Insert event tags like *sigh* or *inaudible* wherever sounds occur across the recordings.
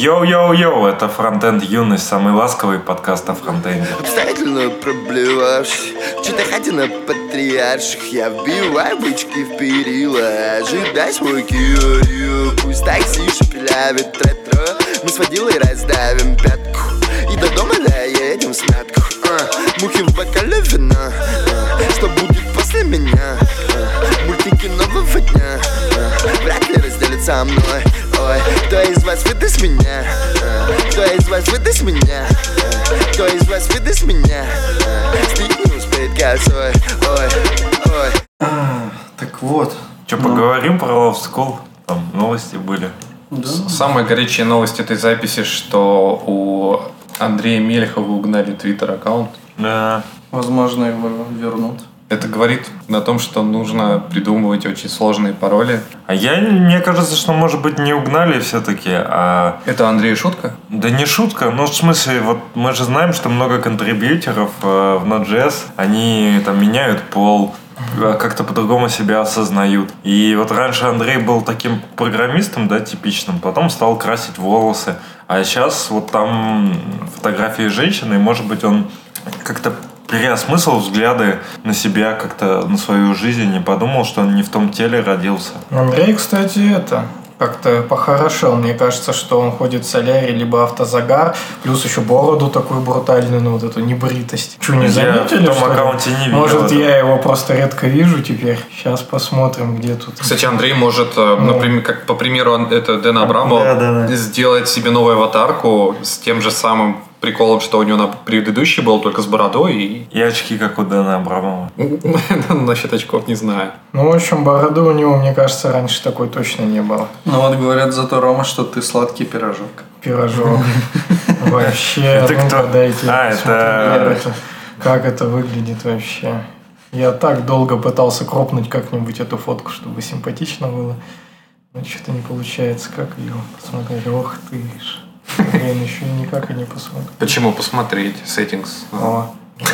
Йоу-йоу-йоу, это Фронтенд Юность, самый ласковый подкаст о фронтенде. Обстоятельно проблевавшись Что-то хотя на патриарших Я вбиваю бычки в перила. Ожидай свой кио Пусть такси шепелявит. Ретро Мы с водилой раздавим пятку. И до дома доедем с мятку а, Мухи в бокале вина. А, Что будет после меня со мной Ой, кто из вас выдаст меня? А, Кто из вас выдаст меня? А, Кто из вас выдаст меня? Стик не успеет косой Ой, ой А, так вот. Че, Ну. поговорим про Love School? Там новости были. Да. Самая горячая новость этой записи, что у Андрея Мельхова угнали твиттер аккаунт. Да. Возможно, его вернут. Это говорит о том, что нужно придумывать очень сложные пароли. А я, мне кажется, что, может быть, не угнали все-таки, а... Это Андрей шутка? Да не шутка, ну в смысле, вот мы же знаем, что много контрибьюторов э, в Node.js, они там меняют пол, э, как-то по-другому себя осознают. И вот раньше Андрей был таким программистом, да, типичным, потом стал красить волосы. А сейчас вот там фотографии женщины, и, может быть, он как-то переосмыслил взгляды на себя, как-то на свою жизнь, и подумал, что он не в том теле родился. Андрей, кстати, это как-то похорошел. Мне кажется, что он ходит в солярий, либо автозагар, плюс еще бороду такую брутальную, ну вот эту небритость. Что, не Я заметили, в том что ли? не видел Может, этого. я его просто редко вижу теперь. Сейчас посмотрим, где тут. Кстати, Андрей может, э, например, как по примеру это Дэна Абрамова, Да, да, да. сделать себе новую аватарку с тем же самым приколом, что у него на предыдущий был, только с бородой и... И очки, как у Дэна Абрамова. *laughs* Насчет очков не знаю. Ну, в общем, бороды у него, мне кажется, раньше такой точно не было. Ну вот говорят зато, Рома, что ты сладкий пирожок. Пирожок. *laughs* Вообще, Это ну, кто? дайте А, посмотрим, это- как это- Как это выглядит вообще. Я так долго пытался кропнуть как-нибудь эту фотку, чтобы симпатично было. Но что-то не получается. Как ее посмотреть? Ох ты ж. Блин, еще никак и не посмотрю. Почему посмотреть? Settings. О,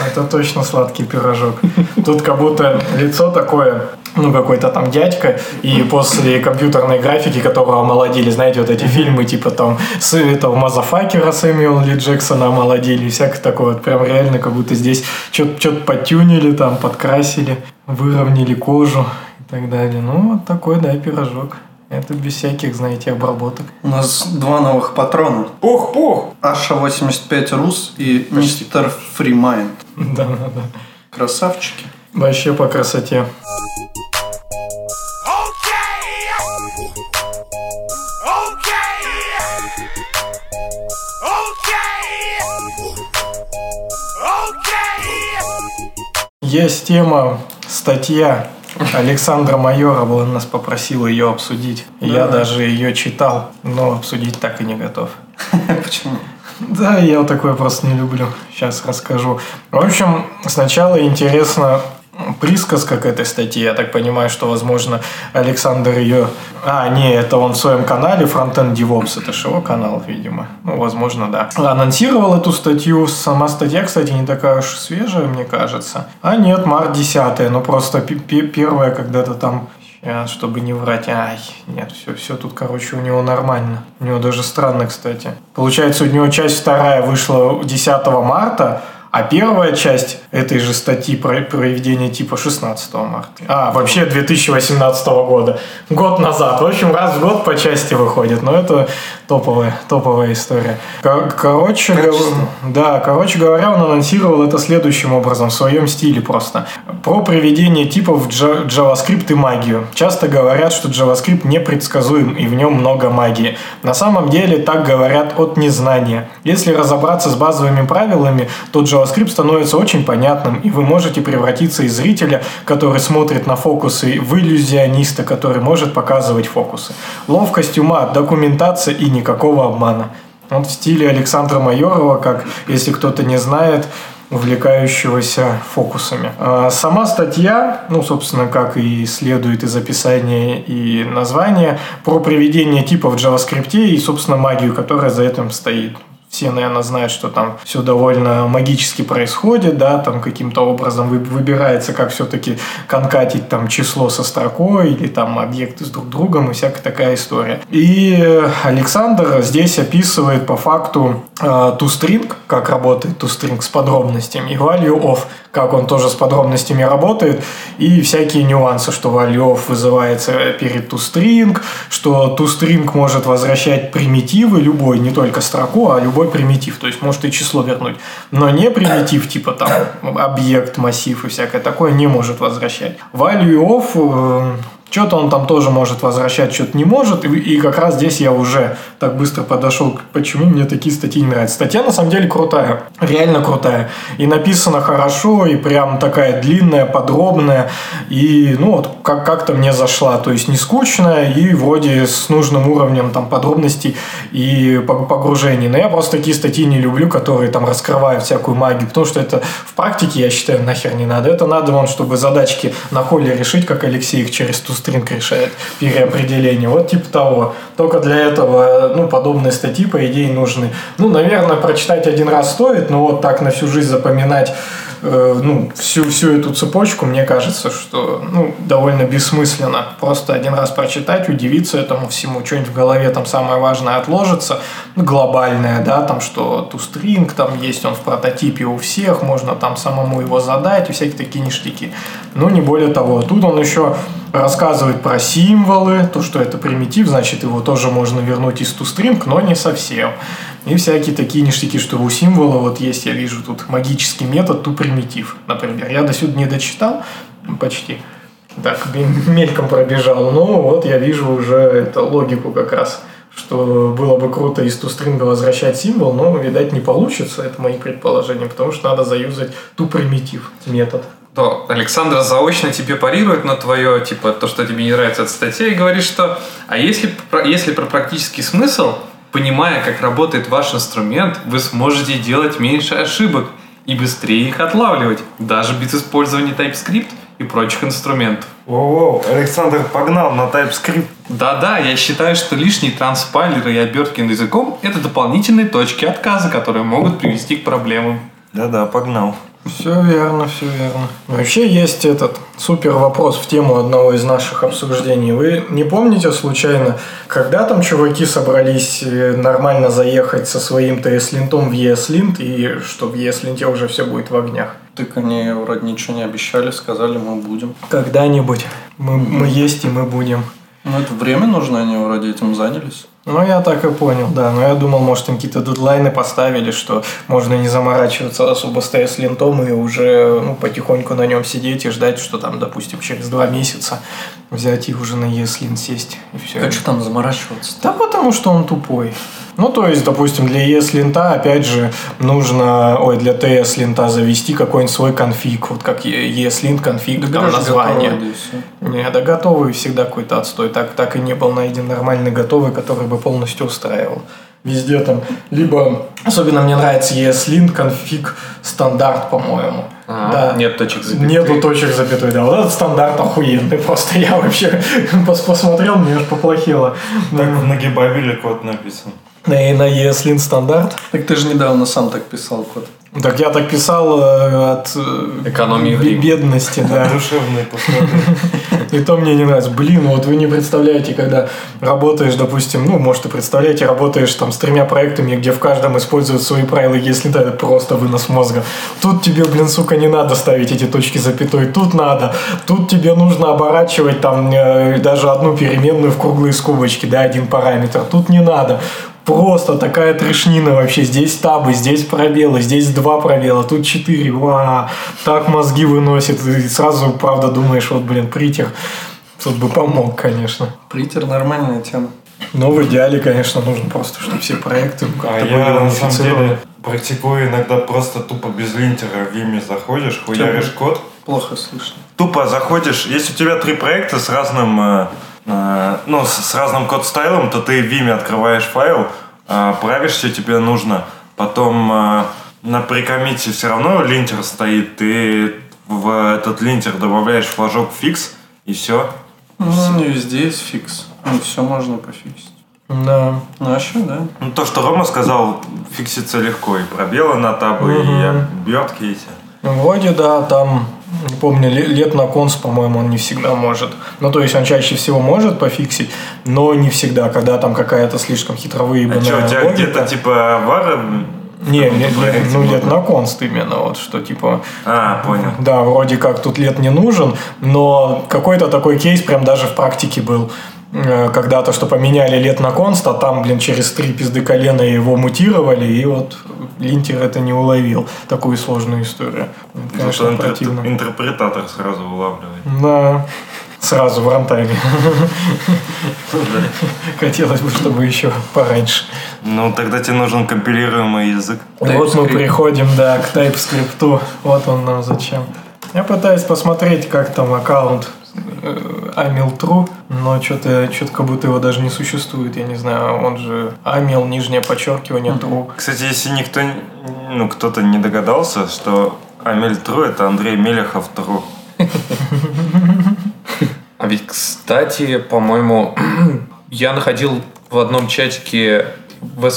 это точно сладкий пирожок. Тут как будто лицо такое, ну, какой-то там дядька, и после компьютерной графики, которого омолодили, знаете, вот эти фильмы, типа там с этого Мазафакера Сэмюэла Ли Джексона омолодили, и всякое такое, вот прям реально, как будто здесь что-то подтюнили, там, подкрасили, выровняли кожу и так далее. Ну, вот такой, да, пирожок. Это без всяких, знаете, обработок. У нас два новых патрона. Пух-пух! Аша 85 Рус и Mister Freemind. Да-да-да. Красавчики. Вообще по красоте. Есть тема, статья Александра Майорова, нас попросил ее обсудить. Я даже ее читал, но обсудить так и не готов. *laughs* Почему? Да, я вот такое просто не люблю. Сейчас расскажу. В общем, сначала интересно присказка к этой статье. Я так понимаю, что, возможно, Александр ее... А, не, это он в своем канале Frontend DevOps. Это же его канал, видимо. Ну, возможно, да. Анонсировал эту статью. Сама статья, кстати, не такая уж свежая, мне кажется. А нет, март 10 Ну, просто первая когда-то там чтобы не врать. Ай, нет, все, все тут, короче, у него нормально. У него даже странно, кстати. Получается, у него часть вторая вышла 10 марта, а первая часть этой же статьи про проведения типа 16 марта. А, вообще 2018 года. Год назад. В общем, раз в год по части выходит. Но это топовая, топовая история. Кор- короче, гов- да, короче говоря, он анонсировал это следующим образом, в своем стиле просто. Про приведение типов в JavaScript и магию. Часто говорят, что JavaScript непредсказуем и в нем много магии. На самом деле так говорят от незнания. Если разобраться с базовыми правилами, то JavaScript становится очень понятным, и вы можете превратиться из зрителя, который смотрит на фокусы, в иллюзиониста, который может показывать фокусы. Ловкость ума, документация и никакого обмана. Вот в стиле Александра Майорова, как, если кто-то не знает, увлекающегося фокусами. А Сама статья, ну, собственно, как и следует из описания и названия, про приведение типов в JavaScript и, собственно, магию, которая за этим стоит. Все, наверное, знают, что там все довольно магически происходит, да, там каким-то образом вы- выбирается, как все-таки конкатить там число со строкой или там объекты с друг другом и всякая такая история. И Александр здесь описывает по факту э, как работает toString с подробностями, и value of, как он тоже с подробностями работает, и всякие нюансы, что value of вызывается перед toString, что toString может возвращать примитивы любой, не только строку, а любой примитив, то есть может и число вернуть, но не примитив *coughs* типа там объект, массив и всякое такое не может возвращать. Value of э, что-то он там тоже может возвращать, что-то не может. И, и как раз здесь я уже так быстро подошел к почему мне такие статьи не нравятся. Статья на самом деле крутая. Реально крутая. И написана хорошо, и прям такая длинная, подробная. И ну вот как- как-то мне зашла. То есть не скучная и вроде с нужным уровнем там подробностей и пог- погружений. Но я просто такие статьи не люблю, которые там раскрывают всякую магию. Потому что это в практике, я считаю, нахер не надо. Это надо вам, чтобы задачки на холле решить, как Алексей их через ту стринг решает переопределение. Вот типа того. Только для этого, ну, подобные статьи, по идее, нужны. Ну, наверное, прочитать один раз стоит, но вот так на всю жизнь запоминать э, ну, всю, всю эту цепочку, мне кажется, что ну, довольно бессмысленно. Просто один раз прочитать, удивиться этому всему, что-нибудь в голове там самое важное отложится, ну, глобальное, да, там, что тустринг там есть, он в прототипе у всех, можно там самому его задать, и всякие такие ништяки. Ну, не более того. Тут он еще рассказывает про символы, то, что это примитив, значит, его тоже можно вернуть из toString, но не совсем. И всякие такие ништяки, что у символа вот есть, я вижу тут магический метод toPrimitive, например. Я до сюда не дочитал, почти. Так, мельком пробежал. Но вот я вижу уже эту логику как раз что было бы круто из тустринга возвращать символ, но, видать, не получится, это мои предположения, потому что надо заюзать ту примитив метод. То Александр заочно тебе парирует на твое, типа, то, что тебе не нравится эта статья, и говорит, что а если, если про практический смысл, понимая, как работает ваш инструмент, вы сможете делать меньше ошибок и быстрее их отлавливать, даже без использования TypeScript и прочих инструментов. Воу, Александр погнал на TypeScript. Да-да, я считаю, что лишние транспайлеры и обертки над языком – это дополнительные точки отказа, которые могут привести к проблемам. Да-да, погнал. Все верно, все верно. Вообще есть этот супер вопрос в тему одного из наших обсуждений. Вы не помните случайно, когда там чуваки собрались э, нормально заехать со своим TS-линтом в ESLint и что в ESLint уже все будет в огнях? Так они вроде ничего не обещали, сказали, мы будем. Когда-нибудь. Мы, мы есть и мы будем. Ну, это время нужно, они вроде этим занялись. Ну, я так и понял, да. Но я думал, может, им какие-то дедлайны поставили, что можно не заморачиваться особо с TS-линтом и уже ну, потихоньку на нем сидеть и ждать, что там, допустим, через два месяца взять и уже на ES-линт сесть. И все. Как что там заморачиваться Да потому что он тупой. Ну, то есть, допустим, для ES-линта, опять же, нужно, ой, для TS-линта завести какой-нибудь свой конфиг, вот как ES-линт конфиг, там название. Не, да готовый всегда какой-то отстой. Так, так и не был найден нормальный готовый, который бы полностью устраивал. Везде там, либо, особенно мне нравится ESLint конфиг стандарт, по-моему. А, нет точек запятой. Нету точек запятой, да. Вот этот стандарт охуенный. Просто *laughs* я вообще пос- посмотрел, мне аж поплохело. Так в нагибабеле код написан. На, на ESLint стандарт. Так ты же недавно сам так писал код. Так я так писал э, от э, Экономии времени. бедности, да. *laughs* Душевные. И то мне не нравится. Блин, вот вы не представляете, когда работаешь, допустим, ну, может, и представляете, работаешь там с тремя проектами, где в каждом используют свои правила, если да, это просто вынос мозга. Тут тебе, блин, сука, не надо ставить эти точки запятой, тут надо. Тут тебе нужно оборачивать там э, даже одну переменную в круглые скобочки, да, один параметр. Тут не надо. Просто такая трешнина вообще. Здесь табы, здесь пробелы, здесь два пробела, тут четыре. Ва, так мозги выносит. И сразу, правда, думаешь, вот, блин, притер тут бы помог, конечно. Притер нормальная тема. Но в идеале, конечно, нужно просто, чтобы все проекты А как-то были я на самом деле практикую иногда просто тупо без линтера в Vim е заходишь, хуяришь код. Плохо слышно. Тупо заходишь, если у тебя три проекта с разным, э, ну, с, с разным code style ом, то ты в Vim е открываешь файл, э, правишь, что тебе нужно, потом э, на pre-commit е все равно линтер стоит, ты в этот линтер добавляешь флажок fix, и все. Ну, не везде есть fix. Не все можно пофиксить. Да. Ну, а что, да? Ну, то, что Рома сказал, фиксится легко. И пробелы на табу, и обертки эти. Ну, Вроде да, там, не помню, ле- лет на конс, по-моему, он не всегда может. Ну, то есть он чаще всего может пофиксить, но не всегда, когда там какая-то слишком хитро А что, у тебя логика. где-то типа вара? Не, лет- лет- ну, лет на конст именно, вот, что типа... А, понял. Да, вроде как тут лет не нужен, но какой-то такой кейс прям даже в практике был. Э, Когда-то, что поменяли лет на конст, а там, блин, через три пизды колена его мутировали, и вот линтер это не уловил. Такую сложную историю. Это, Конечно, Зато противно. интерпретатор сразу вылавливает. Да, сразу в рантайме. Хотелось бы, чтобы еще пораньше. Ну, тогда тебе нужен компилируемый язык. Вот мы приходим, да, к TypeScript. Вот он нам зачем. Я пытаюсь посмотреть, как там аккаунт э, Amil.true, но что-то что как будто его даже не существует. Я не знаю, он же Amil, нижнее подчеркивание, true. Кстати, если никто, ну, кто-то не догадался, что Амель Тру это Андрей Мелехов Тру. *laughs* А ведь, кстати, по-моему, *clears throat* я находил в одном чатике в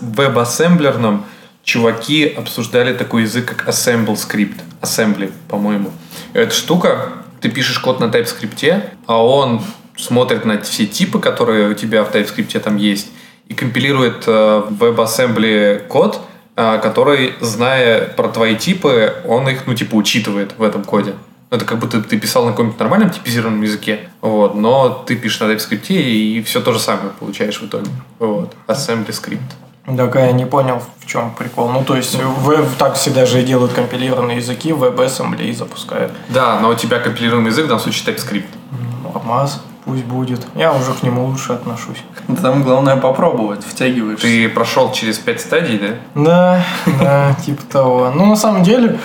веб-ассемблерном чуваки обсуждали такой язык, как Assemble Script. Assembly, по-моему. Эта штука, ты пишешь код на TypeScript, а он смотрит на все типы, которые у тебя в TypeScript там есть, и компилирует э, в WebAssembly код, э, который, зная про твои типы, он их, ну, типа, учитывает в этом коде. Ну, Это как будто ты писал на каком-нибудь нормальном типизированном языке, вот, но ты пишешь на TypeScript, и все то же самое получаешь в итоге. Вот. Assembly script. Так я не понял, в чем прикол. Ну, то есть, веб так всегда же и делают компилированные языки, WebAssembly и запускают. Да, но у тебя компилированный язык, в данном случае TypeScript. Нормас, пусть будет. Я уже к нему лучше отношусь. Там главное попробовать, втягиваешься. Ты прошел через пять стадий, да? Да, да, типа того. Ну, на самом деле,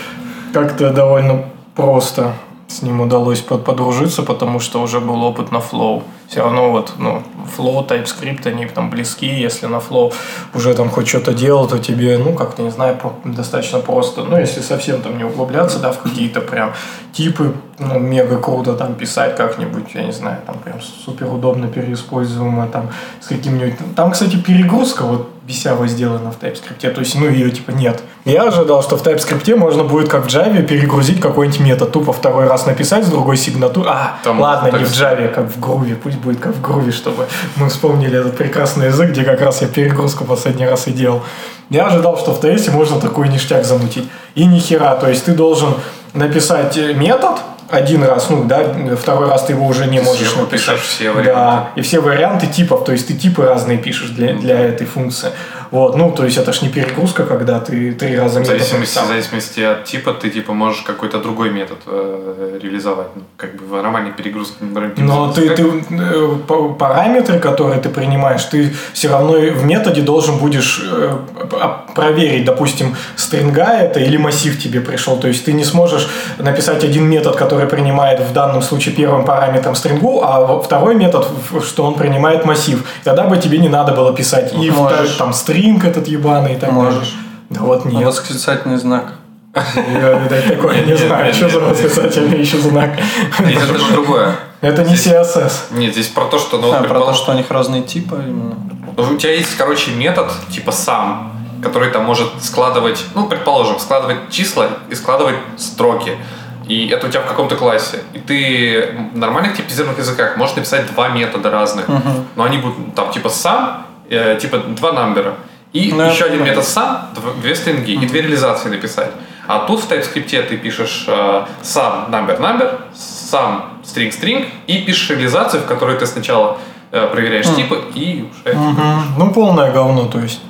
как-то довольно просто с ним удалось под- подружиться, потому что уже был опыт на Flow. Все равно вот, ну, Flow, TypeScript, они там близки. Если на Flow уже там хоть что-то делал, то тебе, ну, как-то, не знаю, достаточно просто. Ну, если совсем там не углубляться, да, в какие-то прям типы, ну, мега круто там писать как-нибудь, я не знаю, там прям супер удобно переиспользуемо, там с каким-нибудь... Там, кстати, перегрузка вот бесяво сделана в TypeScript, то есть, ну, ее типа нет. Я ожидал, что в TypeScript можно будет, как в Java, перегрузить какой-нибудь метод, тупо второй раз написать с другой сигнатурой. А, Там ладно, не в. Java, как в Groovy, пусть будет как в Groovy, чтобы мы вспомнили этот прекрасный язык, где как раз я перегрузку последний раз и делал. Я ожидал, что в TS можно такой ништяк замутить. И ни хера, то есть ты должен написать э, метод, один раз, ну да, второй раз ты его уже не можешь сверху написать. все варианты. Да, и все варианты типов, то есть ты типы разные пишешь для, для этой функции. Вот, ну, то есть это ж не перегрузка, когда ты три раза В зависимости, в зависимости от типа, ты типа можешь какой-то другой метод э, реализовать. Ну, как бы в нормальной перегрузке. Но ты, ты э, па- параметры, которые ты принимаешь, ты все равно в методе должен будешь э, проверить, допустим, стринга это или массив тебе пришел. То есть ты не сможешь написать один метод, который принимает в данном случае первым параметром стрингу, а второй метод, в- что он принимает массив. Тогда бы тебе не надо было писать и Можешь. второй, там стринг этот ебаный и так далее. Можешь. Да вот А нет. Восклицательный знак. Я видать, такое не знаю, что за восклицательный еще знак. Здесь это же другое. Это не CSS. Нет, здесь про то, что, ну, А, про то, что у них разные типы именно. Ну, у тебя есть, короче, метод, типа сам, который там может складывать, ну, предположим, складывать числа и складывать строки. И это у тебя в каком-то классе. И ты в нормальных типизированных языках можешь написать два метода разных. Но они будут там типа сам, э, типа два намбера. И Ну, еще один метод сам, дв- две стринги и две реализации написать. А тут в TypeScript ты пишешь э, сам number number, сам string string и пишешь реализацию, в которой ты сначала э, проверяешь типы и уже Мгм. Ну, полное говно, то есть.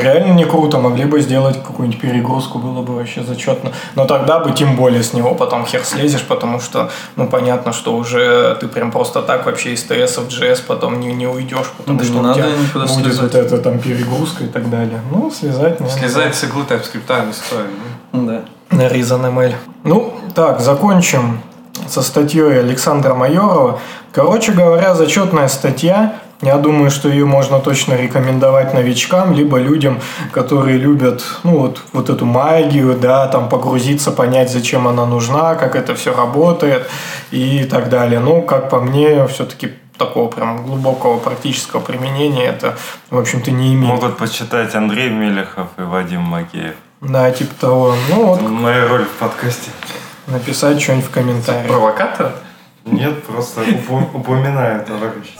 Реально не круто, могли бы сделать какую-нибудь перегрузку, было бы вообще зачетно. Но тогда бы тем более с него потом хер слезешь, потому что, ну, понятно, что уже ты прям просто так вообще из TS в JS потом не, не уйдешь, потому Да что не у надо тебя никуда будет слезать. вот это там перегрузка и так далее. Ну, слезать, наверное, Слезать с иглы TypeScript не стоит. ну. Да. на Reason ML. Ну, так, закончим со статьей Александра Майорова. Короче говоря, зачетная статья. Я думаю, что ее можно точно рекомендовать новичкам, либо людям, которые любят, ну, вот, вот эту магию, да, там погрузиться, понять, зачем она нужна, как это все работает и так далее. Ну, как по мне, все-таки такого прям глубокого практического применения это, в общем-то, не имеет. Могут почитать Андрей Мелехов и Вадим Макеев. Да, типа того. Ну вот, Моя роль в подкасте. написать что-нибудь в комментариях. Провокатор? Нет, просто упо- упоминаю, товарищ.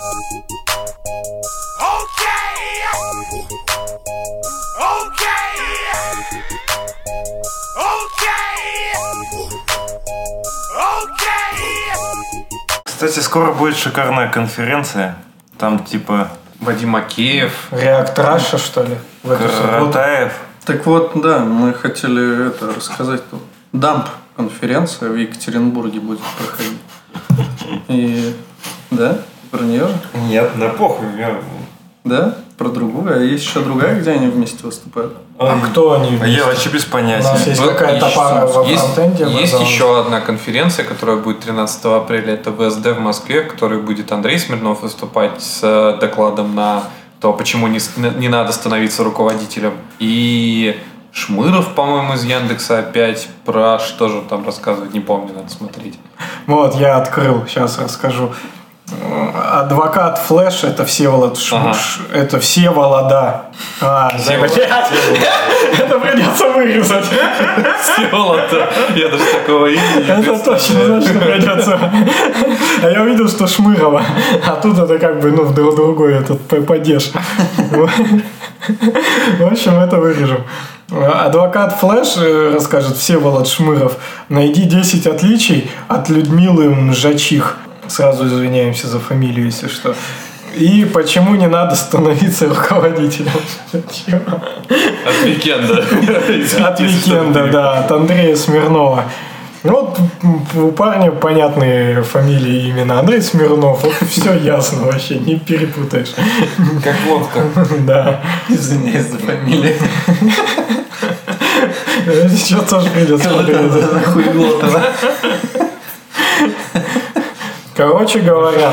Кстати, скоро будет шикарная конференция. Там типа Вадим Макеев. Реакт Раша, что ли? Каратаев. Так вот, да, мы хотели это рассказать тут. Дамп конференция в Екатеринбурге будет проходить. И да, про нее же? Нет, да похуй. я- Да, про другую. А есть еще другая, где они вместе выступают? А кто они? А я вообще без У нас понятия. есть Вот какая-то еще- пара во есть, есть еще одна конференция, которая будет 13 апреля. Это ВСД в Москве, в которой будет Андрей Смирнов выступать с э, докладом на то, почему не, не надо становиться руководителем. И Шмыров, по-моему, из Яндекса опять про что же он там рассказывать, не помню, надо смотреть. Вот, я открыл, сейчас расскажу. Адвокат Флэш это Всеволод Шм- Ага. Это Всеволода. А, Всеволод. это придется вырезать. Всеволод-то, я даже такого имени Это точно точно придется. А я увидел, что Шмырова. А тут это как бы, ну, в друг- другой этот падеж. В общем, это вырежем. Адвокат Флэш э, расскажет Всеволод Шмыров. Найди 10 отличий от Людмилы Мжачих. Сразу извиняемся за фамилию, если что. И почему не надо становиться руководителем? От Викенда. От Викенда, да, от Андрея Смирнова. Ну Вот у парня понятные фамилии и имена. Андрей Смирнов, вот все ясно вообще, не перепутаешь. Как лодка. Да. Извиняюсь за фамилию. Сейчас тоже придется подрезать. Хуеглотова. Короче говоря,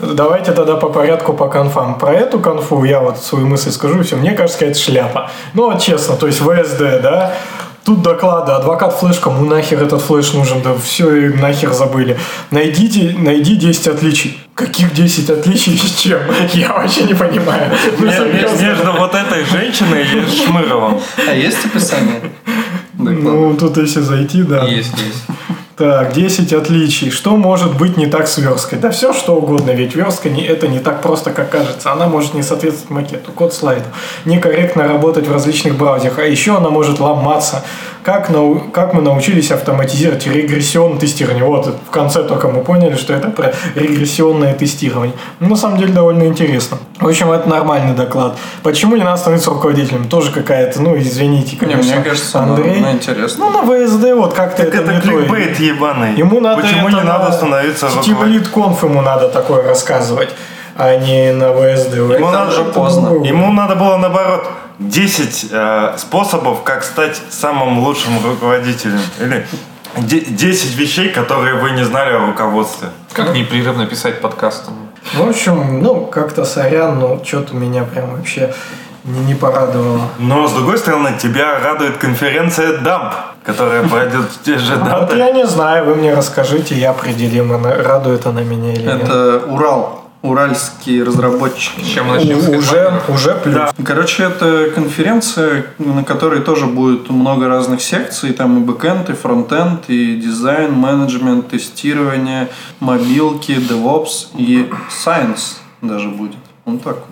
давайте тогда по порядку по конфам. Про эту конфу я вот свою мысль скажу, и все. Мне кажется, какая-то шляпа. Ну, вот честно, то есть ВСД, да, Тут доклады, адвокат флеш, кому нахер этот флеш нужен, да все и нахер забыли. Найдите, найди 10 отличий. Каких 10 отличий *laughs* с чем? Я вообще не понимаю. *laughs* Ну, Ме- ме- серьезно. Между вот этой женщиной и Шмыровым. А есть описание? Ну, тут если зайти, да. Есть, есть. Так, 10 отличий. Что может быть не так с версткой? Да все что угодно, ведь верстка не, это не так просто, как кажется. Она может не соответствовать макету, код слайдов, некорректно работать в различных браузерах, а еще она может ломаться. Как, нау- как мы научились автоматизировать регрессионное тестирование? Вот, в конце только мы поняли, что это про регрессионное тестирование. Ну, на самом деле, довольно интересно. В общем, это нормальный доклад. Почему не надо становиться руководителем? Тоже какая-то, ну, извините, Не, конечно. мне кажется, Андрей. ну, интересно. Ну, на ВСД вот как-то это, Это не то. кликбейт ебаный. Ему надо Почему это не надо на становиться руководителем? Lead Conf ему надо такое рассказывать, а не на ВСД. Ему Это надо, уже поздно. ему надо было наоборот 10 э, способов, как стать самым лучшим руководителем. Или де- 10 вещей, которые вы не знали о руководстве. Как непрерывно писать подкасты? В общем, ну, как-то сорян, но что-то меня прям вообще не, не порадовало. Но с другой стороны, тебя радует конференция DAMP, которая пройдет в те же Вот даты. я не знаю, вы мне расскажите, я определим, радует она меня или нет. Это Урал. Уральские разработчики. Чем мы начнем? С У- уже, уже плюс. Короче, это конференция, на которой тоже будет много разных секций. Там и бэкэнд, и фронтенд, и дизайн, менеджмент, тестирование, мобилки, DevOps и Science даже будет. Он такой.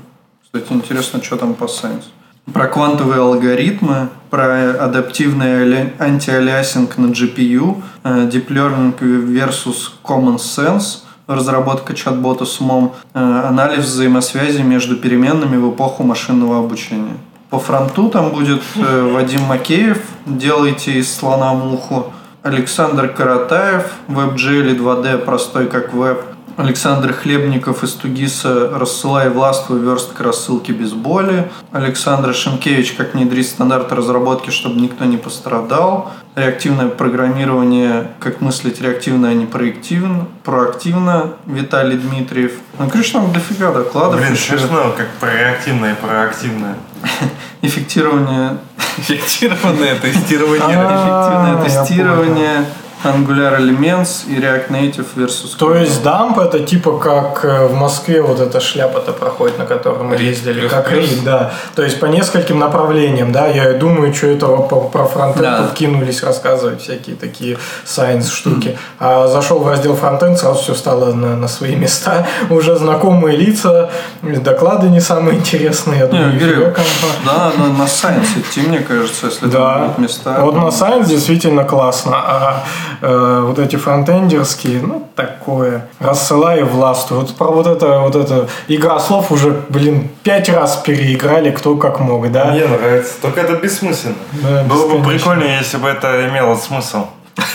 Кстати, интересно, что там по Science. Про квантовые алгоритмы, про адаптивный антиалиасинг на GPU, э, Deep Learning versus Common Sense, разработка чат-бота с умом, э, анализ взаимосвязи между переменными в эпоху машинного обучения. По фронту там будет э, Вадим Макеев, делайте из слона муху, Александр Каратаев, WebGL 2D, простой как веб, Александр Хлебников из Тугиса «Рассылай властвуй, верстка рассылки без боли». Александр Шимкевич «Как внедрить стандарты разработки, чтобы никто не пострадал». Реактивное программирование «Как мыслить реактивно, а не проактивно». Проактивно. Виталий Дмитриев. Ну, короче, там дофига докладов. Блин, еще. смешно, как проактивное и проактивное. *laughs* Эффектирование Эффектированное тестирование. А, эффективное тестирование, Angular Elements и React Native versus То есть дамп это типа как э, в Москве вот эта шляпа-то проходит, на которой мы ездили, как рейд, да. То есть по нескольким направлениям, да. Я думаю, что этого по- про фронтенд Да. тут кинулись рассказывать всякие такие сайенс штуки. А зашел в раздел фронтенд, сразу все стало на, на свои места. *laughs* Уже знакомые лица, доклады не самые интересные. Я Не, думаю, Кирилл, нифига компа. да, надо на Science идти, мне кажется, если там Да. будут места. Вот на Science действительно классно, а э, вот эти фронтендерские, ну, такое. Рассылай власть. Вот про вот это, вот это игра слов уже, блин, пять раз переиграли, кто как мог, да? Мне нравится. Только это бессмысленно. Да, Было бы прикольнее, если бы это имело смысл. *laughs*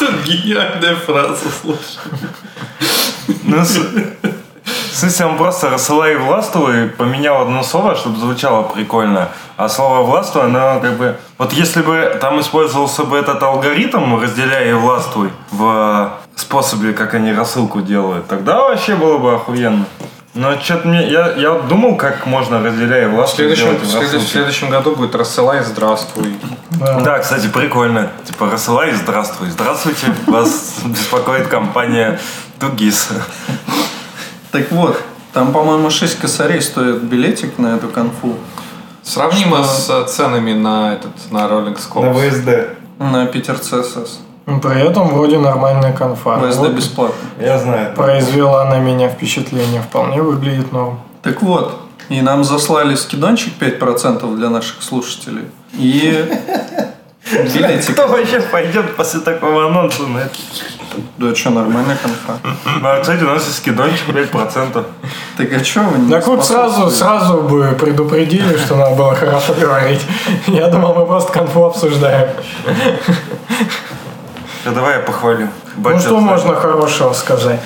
Это гениальная фраза, слушай. В смысле, он просто рассылай властвуй поменял одно слово, чтобы звучало прикольно. А слово властвуй, оно как бы... Вот если бы там использовался бы этот алгоритм, разделяя и властвуй в способе, как они рассылку делают, тогда вообще было бы охуенно. Но что-то мне... Я, я думал, как можно разделяя и В властвуй следующем, делать в следующем- в следующем году будет рассылай здравствуй. Да. Да, кстати, прикольно. Типа, рассылай и здравствуй. Здравствуйте, вас беспокоит компания Тугис. Так вот, там, по-моему, 6 косарей стоит билетик на эту конфу. Сравнимо с э, ценами на этот на Rolling Scopes. ВСД. На Питер ЦСС. Ну, При этом вроде нормальная конфа. ВСД Вот бесплатно. Я знаю. Произвела на меня впечатление. Вполне выглядит норм. Так вот, и нам заслали скидончик 5% для наших слушателей. И билетик. Кто вообще пойдет после такого анонса на это? Да что, нормальная конфа. Ну, а, кстати, у нас есть скидончик 5%. Так а что вы не Так вот сразу, сразу бы предупредили, что надо было хорошо говорить. Я думал, мы просто конфу обсуждаем. Да давай я похвалю. Ну Батя что знает. можно хорошего сказать?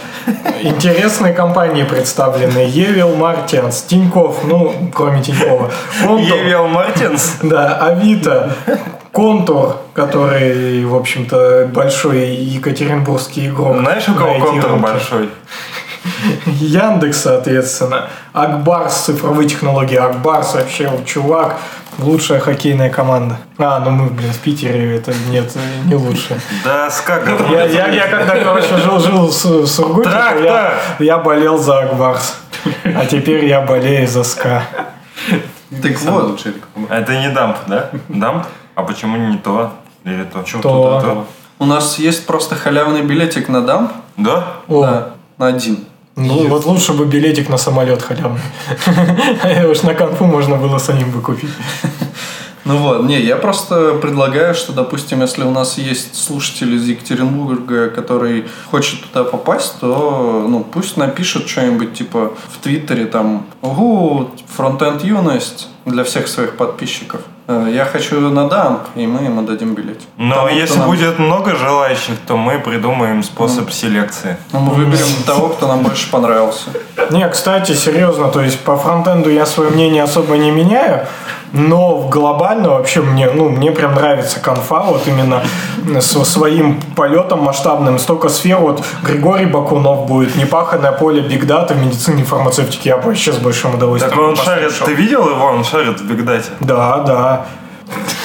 Интересные компании представлены. Евил, Мартинс, Тиньков, ну, кроме Тинькова. Евел Мартинс. да, Авито, Контур, который, в общем-то, большой екатеринбургский игрок. Знаешь, у кого контур большой? *laughs* Яндекс, соответственно. Акбарс, цифровые технологии. Акбарс вообще чувак, лучшая хоккейная команда. А, ну мы, блин, в Питере это нет, не лучше. Да, с как Я, я, я когда, короче, жил, жил в Су- Сургуте, я, я болел за Акбарс. А теперь я болею за СКА. Так вот, Это не дамп, да? Дамп? А почему не то? Или то? Чё То. то? у нас есть просто халявный билетик на дамп. Да? О, Да, на один. ну вот лучше бы билетик на самолет халявный. *laughs* А уж на конфу можно было самим бы купить. *laughs* Ну вот, не, я просто предлагаю, что, допустим, если у нас есть слушатель из Екатеринбурга, который хочет туда попасть, то, ну, пусть напишет что-нибудь, типа, в Твиттере, там, угу, фронтенд юность для всех своих подписчиков. Э, Я хочу на дамп, и мы ему дадим билетик. Но Тому, если нам- будет много желающих, то мы придумаем способ селекции. Ну, мы выберем того, кто нам больше понравился. Не, кстати, серьезно, то есть по фронтенду я свое мнение особо не меняю, но глобально вообще мне, ну, мне прям нравится конфа, вот именно со своим полетом масштабным. Столько сфер, вот Григорий Бакунов будет, непаханное поле, бигдата, медицине, фармацевтике, я вообще с большим удовольствием Так он шарит, послушал. ты видел его? Он шарит в Бигдате. Да, да.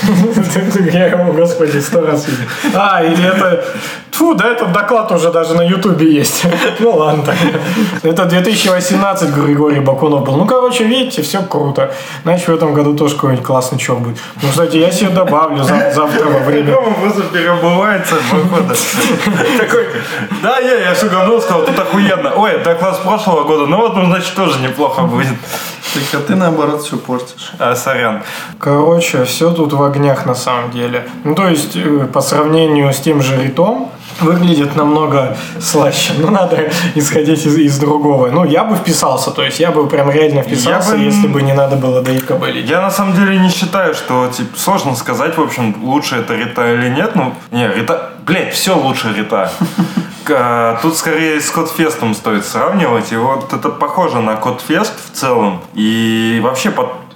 *laughs* Я его, господи, сто раз видел. А, или это... Фу, да, этот доклад уже даже на Ютубе есть. *laughs* Ну ладно. так. Это 2018 Григорий Бакунов был. Ну, короче, видите, все круто. Значит, в этом году тоже какой-нибудь классный чувак будет. Ну, кстати, я себе добавлю за- завтра во время... Он просто переобувается, походу. Такой, да, я, я все говно сказал, тут охуенно. Ой, доклад с прошлого года, ну вот, ну, значит, тоже неплохо будет. Так, а ты, наоборот, все портишь. А, сорян. Короче, все тут в огнях на самом деле. Ну, то есть, э, по сравнению с тем же Ритом, выглядит намного слаще. Ну, надо исходить из, из другого. Ну, я бы вписался, то есть, я бы прям реально вписался, Я бы- если бы не надо было до кобылить. Я на самом деле не считаю, что типа, сложно сказать, в общем, лучше это Рита или нет. Ну, не, Рита, блядь, все лучше Рита. *laughs* А, Тут скорее с Кодфестом стоит сравнивать. И вот это похоже на Кодфест в целом. И вообще,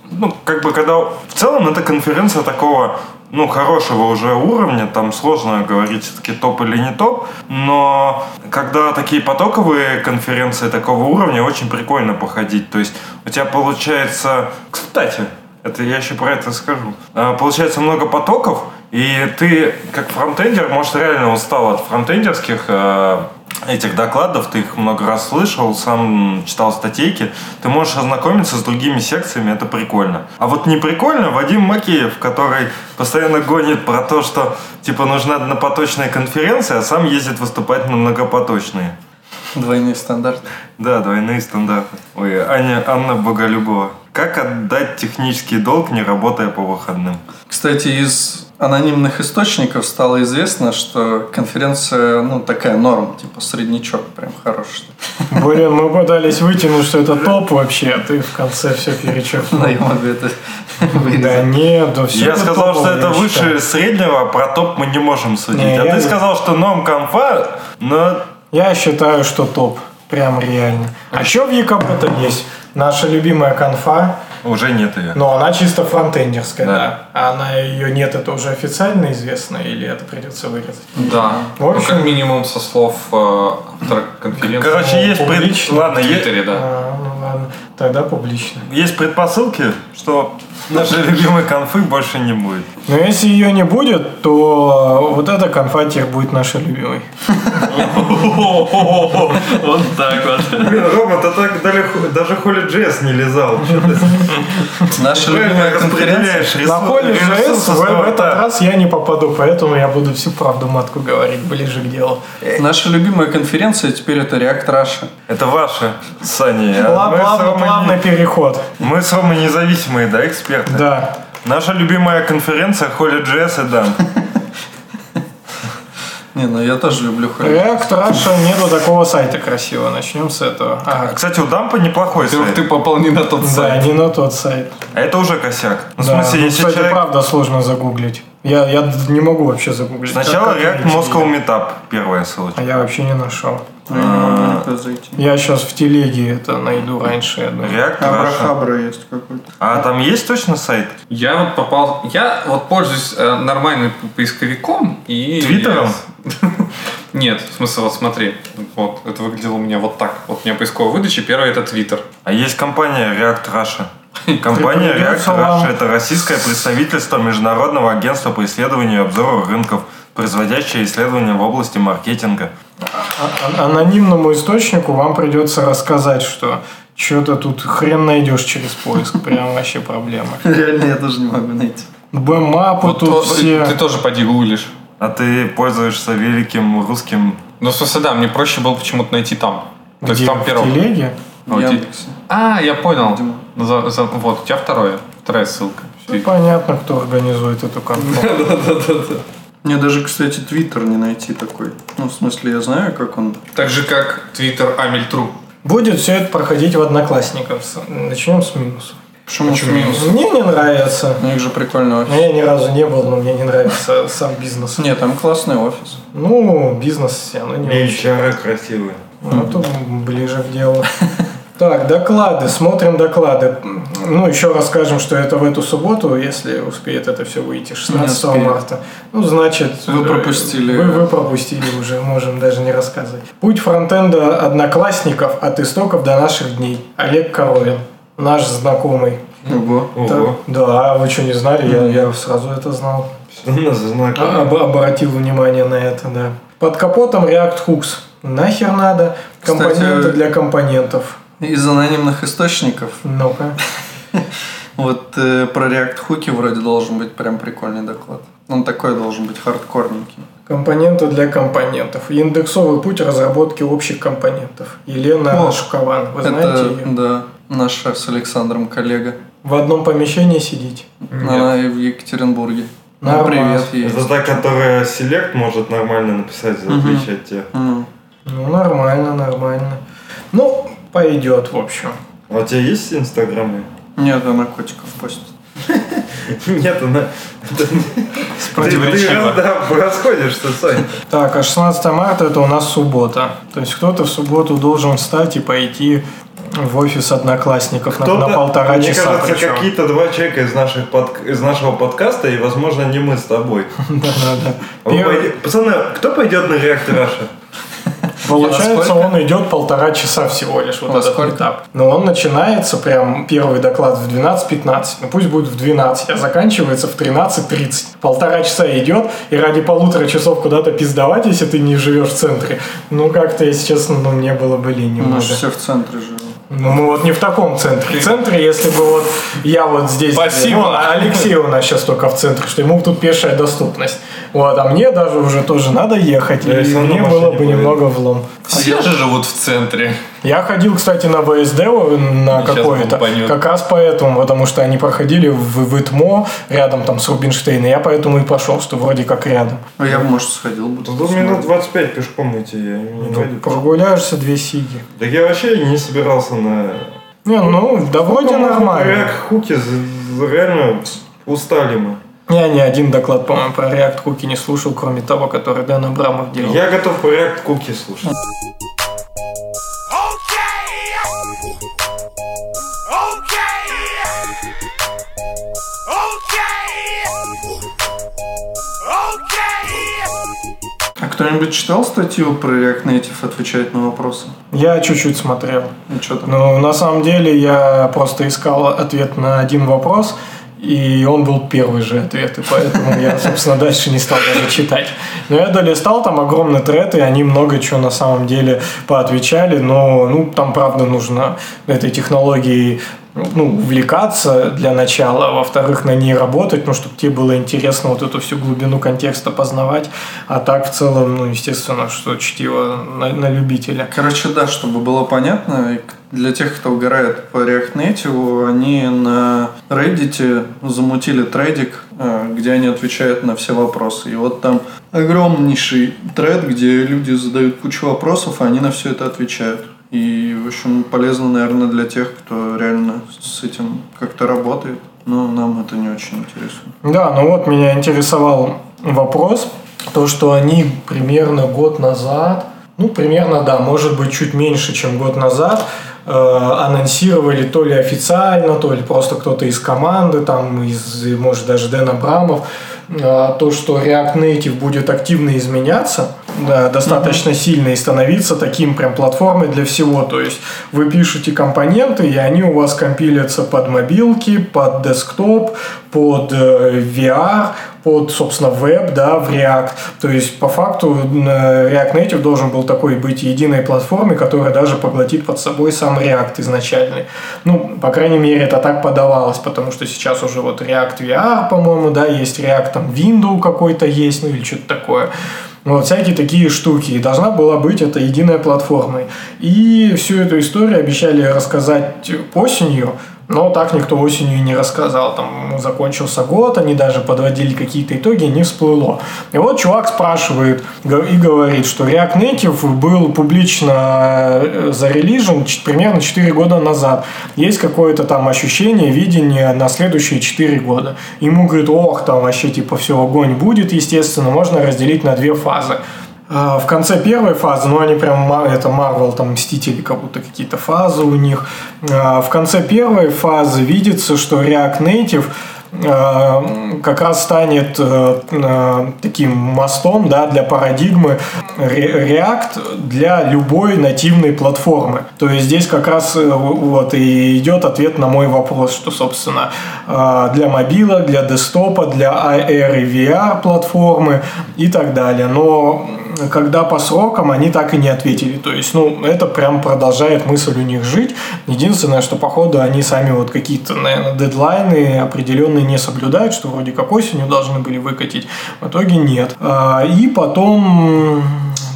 ну, как бы, когда... В целом, это конференция такого ну, хорошего уже уровня, там сложно говорить, все-таки топ или не топ, но когда такие потоковые конференции такого уровня, очень прикольно походить. То есть у тебя получается... Кстати, это я еще про это скажу. А, Получается много потоков, И ты, как фронтендер, может, реально устал от фронтендерских э, этих докладов, ты их много раз слышал, сам читал статейки, ты можешь ознакомиться с другими секциями, это прикольно. А вот не прикольно Вадим Макеев, который постоянно гонит про то, что типа нужна однопоточная конференция, а сам ездит выступать на многопоточные. Двойные стандарты. Да, двойные стандарты. Ой, Аня, Анна Боголюбова. Как отдать технический долг, не работая по выходным? Кстати, из анонимных источников стало известно, что конференция, ну, такая норм, типа среднячок, прям хороший. Блин, мы пытались вытянуть, что это топ вообще, а ты в конце все перечеркнул. Да, я могу это Да нет, да все я сказал, что это выше среднего, а про топ мы не можем судить. А ты сказал, что ном конфа, но Я считаю, что топ. Прям реально. А что в ЕКП-то есть? Наша любимая конфа, уже нет ее. но она чисто фронтендерская, Да. А она ее нет, это уже официально известно, или это придется вырезать? Да. В Ну, общем- как минимум со слов э, автора конференции. Короче, Ну, есть пред... публично. Ладно, в е- Твиттере, да. А, ну ладно, тогда публично. есть предпосылки, что нашей любимой конфы больше не будет. Но если ее не будет, то вот эта конфа теперь будет нашей любимой. *laughs* Вот так вот. Блин, Рома, ты так даже Холли Джесс не лизал. Наша любимая конференция. На холле JS в, в этот раз я не попаду, поэтому я буду всю правду матку говорить ближе к делу. Наша любимая конференция теперь это React Russia. Это ваше, Саня. а Пла- мы с плавно- Ромой плавный переход. Мы с Ромой независимые, да, эксперты? Да. Наша любимая конференция Холли Джесс и Дан. *laughs* Не, ну я тоже люблю Холли. React Russia нету такого сайта красивого. Начнем с этого. А, Кстати, у Дампа неплохой Во-первых, сайт. ты попал не на тот да, сайт. не на тот сайт. А это уже косяк. Ну, в Да, смысле, ну, если кстати, человек... правда сложно загуглить. Я, я не могу вообще загуглить. Сначала React Moscow? Meetup, первая ссылочка. А я вообще не нашел. Я зайти. Я сейчас в телеге это найду раньше. React. Абрахабра есть какой-то. А там есть точно сайт? Я вот попал... Я вот пользуюсь э, нормальным поисковиком и... Твиттером? *laughs* Нет, в смысле, вот смотри. Вот, это выглядело у меня вот так. Вот у меня поисковая выдача, первый это Твиттер. А есть компания React Russia. *laughs* Компания React Russia – это российское представительство Международного агентства по исследованию и обзору рынков, производящее исследования в области маркетинга. А- а- анонимному источнику вам придется рассказать, что что-то тут хрен найдешь через поиск. Прям вообще проблема. *laughs* Реально я тоже не могу найти. Бэм-мапы Вот тут то- все. Ты тоже поди гуглишь. А ты пользуешься великим русским... Ну, в смысле, да, мне проще было почему-то найти там. То есть Где? там В первым. телеге? В А, Яндексе. А, я понял. Видимо. За- за- вот, у тебя второе. Вторая ссылка. Ну, понятно, кто организует эту *laughs* конфу. Мне даже, кстати, Твиттер не найти такой. Ну, в смысле, я знаю, как он. Так же, как Твиттер Амельтру. Будет все это проходить в Одноклассниках. С- Начнем с минусов. Почему с минус? Мне не нравится. У них же прикольный офис. Я ни разу не был, но мне не нравится *laughs* сам бизнес. Нет, там классный офис. Ну, бизнес все равно не И очень. HR красивые. Ну, тут ближе к делу. *laughs* Так, доклады. Смотрим доклады. Ну, еще расскажем, что это в эту субботу, если успеет это все выйти, 16 успеет. марта. Ну, значит... Вы э, пропустили. Вы, вы пропустили уже, можем даже не рассказывать. Путь фронтенда одноклассников от истоков до наших дней. Олег Коровин, наш знакомый. Ого. Ого. Да, да, вы что, не знали? Я, я сразу это знал. А- об- обратил внимание на это, да. Под капотом React Hooks. Нахер надо? Кстати, Компоненты для компонентов. Из анонимных источников. Ну-ка. *laughs* Вот э, про React хуки вроде должен быть прям прикольный доклад. Он такой должен быть хардкорненький. Компоненты для компонентов. Индексовый путь разработки общих компонентов. Елена О, Шукован. Вы Это, знаете ее? да, наша с Александром коллега. В одном помещении сидите. Она и в Екатеринбурге. Ну, Нормально. привет ей. Это та, которая селект может нормально написать, в отличие от тех. М. Ну, нормально, нормально. Ну, пойдет, в общем. А у тебя есть инстаграмы? Нет, она котиков постит. *laughs* Нет, она... Противоречиво. Ты, да, расходишься, Сань. Так, а 16 марта это у нас суббота. То есть кто-то в субботу должен встать и пойти в офис одноклассников на, на полтора мне часа. кажется, причем. какие-то два человека из, наших под- из нашего подкаста, и, возможно, не мы с тобой. *laughs* А вы Первый- пойде- Пацаны, кто пойдет на React Russia? Получается, сколько? он идет полтора часа всего лишь, вот Во этот сколько? этап. Но он начинается прям, первый доклад в 12-15, ну пусть будет в 12, а заканчивается в 13.30. Полтора часа идет, и ради полутора часов куда-то пиздовать, если ты не живешь в центре, ну как-то, если честно, ну мне было бы лень немного. же все в центре живем. Ну, мы вот не в таком центре. В центре, если бы вот я вот здесь... Спасибо. Ну, а Алексей у нас сейчас только в центре, что ему тут пешая доступность. Вот, а мне даже уже тоже надо ехать, Да, и если мне было бы немного влом. Все же живут в центре. Я ходил, кстати, на ВСД на какое-то, как раз поэтому, потому что они проходили в, в ИТМО, рядом там с Рубинштейном, я поэтому и пошел, что вроде как рядом. А я бы, может, сходил бы. Тут минут 25 пешком идти, я не Ну, пойду. прогуляешься две сиги. Так я вообще не собирался на... Не, ну, да вроде нормально. React Хуки реально устали мы. Я ни один доклад, по-моему, про React Cookie не слушал, кроме того, который Дэн Абрамов делал. Я готов по React Куки слушать. А кто-нибудь читал статью про React Native отвечает на вопросы? Я чуть-чуть смотрел. И что там? Ну, на самом деле, я просто искал ответ на один вопрос, и он был первый же ответ, и поэтому я, *laughs* собственно, дальше не стал даже читать. Но я долистал, там огромный тред, и они много чего на самом деле поотвечали, но, ну, там, правда, нужно этой технологией ну, увлекаться для начала, а во-вторых, на ней работать, ну, чтобы тебе было интересно вот эту всю глубину контекста познавать, а так в целом, ну, естественно, что чтиво на, на любителя. Короче, да, чтобы было понятно, для тех, кто угорает по React Native, они на Reddit замутили трейдик, э, где они отвечают на все вопросы. И вот там огромнейший тред, где люди задают кучу вопросов, а они на все это отвечают. И, в общем, полезно, наверное, для тех, кто реально с этим как-то работает. Но нам это не очень интересно. Да, ну вот меня интересовал вопрос, то, что они примерно год назад, ну, примерно, да, может быть, чуть меньше, чем год назад, э, анонсировали то ли официально, то ли просто кто-то из команды, там, из, может, даже Дэн Абрамов, э, то, что React Native будет активно изменяться, да, достаточно сильно и становиться таким прям платформой для всего. То есть вы пишете компоненты, и они у вас компилятся под мобилки, под десктоп, под э, VR, под, собственно, веб, да, в React. То есть, по факту, э, React Native должен был такой быть единой платформой, которая даже поглотит под собой сам React изначальный. Ну, по крайней мере, это так подавалось, потому что сейчас уже вот React VR, по-моему, да, есть React там Windows какой-то есть, ну или что-то такое. Вот, всякие такие штуки. И должна была быть эта единая платформой. И всю эту историю обещали рассказать осенью, но так никто осенью и не рассказал. Там закончился год, они даже подводили какие-то итоги, не всплыло. И вот чувак спрашивает и говорит, что React Native был публично э, зарелижен примерно 4 года назад. Есть какое-то там ощущение, видение на следующие 4 года. Ему говорит, ох, там вообще типа все, огонь будет, естественно, можно разделить на две фазы. А, В конце первой фазы, ну они прям, это Marvel, там Мстители, как будто какие-то фазы у них. А, В конце первой фазы видится, что React Native а, как раз станет э, таким мостом да, для парадигмы React для любой нативной платформы. То есть здесь как раз э, вот и идет ответ на мой вопрос, что, собственно, для мобила, для десктопа, для AR и VR платформы и так далее. Но когда по срокам они так и не ответили. То есть, ну, это прям продолжает мысль у них жить. Единственное, что, походу, они сами вот какие-то, наверное, дедлайны определенные не соблюдают, что вроде как осенью должны были выкатить. В итоге нет. А, И потом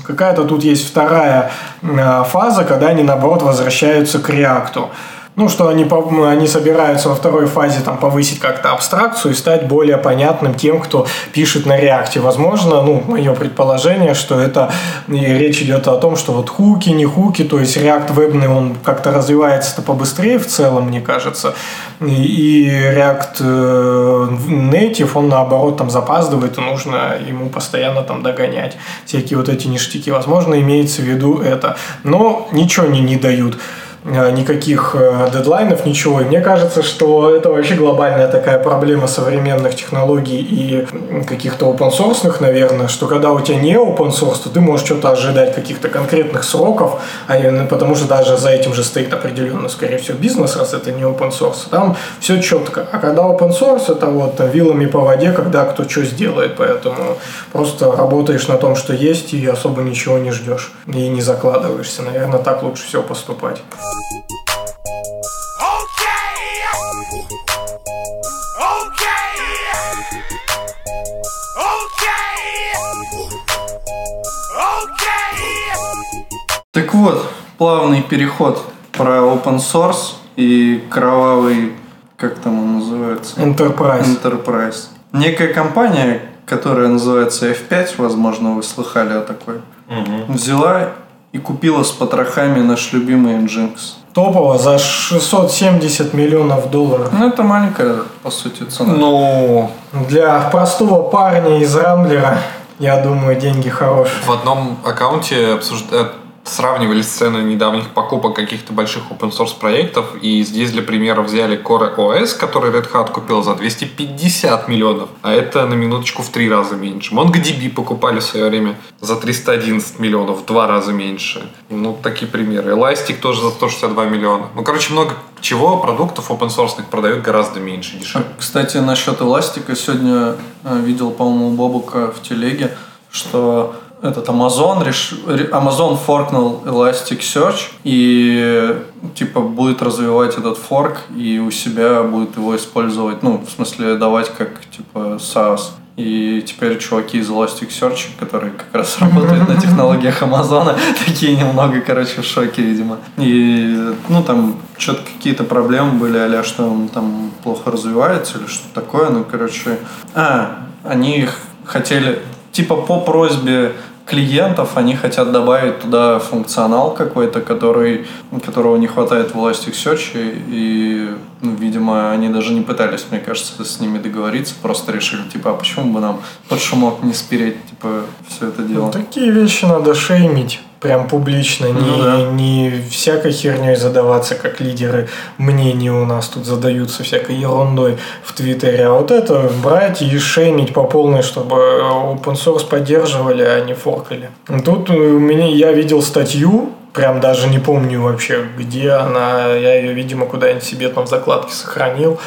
какая-то тут есть вторая а, фаза, когда они, наоборот, возвращаются к реакту. Ну, что они, они собираются во второй фазе там, повысить как-то абстракцию и стать более понятным тем, кто пишет на реакте. Возможно, ну, мое предположение, что это речь идет о том, что вот хуки, не хуки, то есть React вебный, он как-то развивается-то побыстрее в целом, мне кажется. И, React э, Native, он наоборот там запаздывает, и нужно ему постоянно там догонять всякие вот эти ништяки. Возможно, имеется в виду это. Но ничего они не дают. Э, никаких э, дедлайнов, ничего. И мне кажется, что это вообще глобальная такая проблема современных технологий и каких-то open source, наверное, что когда у тебя не open source, то ты можешь что-то ожидать каких-то конкретных сроков, а именно потому что даже за этим же стоит определенно, скорее всего, бизнес, раз это не open source. Там все четко. А когда open source, это вот там, вилами по воде, когда кто что сделает. Поэтому просто работаешь на том, что есть, и особо ничего не ждешь. И не закладываешься. Наверное, так лучше всего поступать. Так вот, плавный переход про open source и кровавый, как там он называется? Enterprise. Enterprise. Некая компания, которая называется F5, возможно, вы слыхали о такой, взяла и купила с потрохами наш любимый Nginx. Топово за 670 миллионов долларов. Ну, это маленькая, по сути, цена. Ну, Для простого парня из Рамблера, я думаю, деньги хорошие. в одном аккаунте обсуждают сравнивали сцены недавних покупок каких-то больших open source проектов, и здесь для примера взяли Core OS, который Red Hat купил за 250 миллионов, а это на минуточку в три раза меньше. MongoDB покупали в свое время за 311 миллионов, в два раза меньше. Ну, такие примеры. Elastic тоже за 162 миллиона. Ну, короче, много чего продуктов open source продают гораздо меньше, дешевле. Кстати, насчет эластика сегодня э, видел, по-моему, у Бобука в телеге, что этот Amazon, реш... ре- Amazon форкнул Elasticsearch и типа будет развивать этот форк и у себя будет его использовать, ну, в смысле давать как типа SaaS. И теперь чуваки из Elasticsearch, которые как раз *laughs* работают на технологиях Амазона, *laughs* такие немного, короче, в шоке, видимо. И, ну, там, что-то какие-то проблемы были, а что он там плохо развивается или что такое. Ну, короче, а, они их хотели, типа, по просьбе клиентов они хотят добавить туда функционал какой-то, который, которого не хватает в Elasticsearch, и, ну, видимо, они даже не пытались, мне кажется, с ними договориться, просто решили, типа, а почему бы нам под шумок не спереть, типа, все это дело. Ну, такие вещи надо шеймить прям публично, не, Ну да. не всякой херней задаваться, как лидеры мнений у нас тут задаются всякой ерундой в Твиттере, а вот это брать и шеймить по полной, чтобы open source поддерживали, а не форкали. Тут у меня я видел статью, прям даже не помню вообще, где она, я ее, видимо, куда-нибудь себе там в закладке сохранил.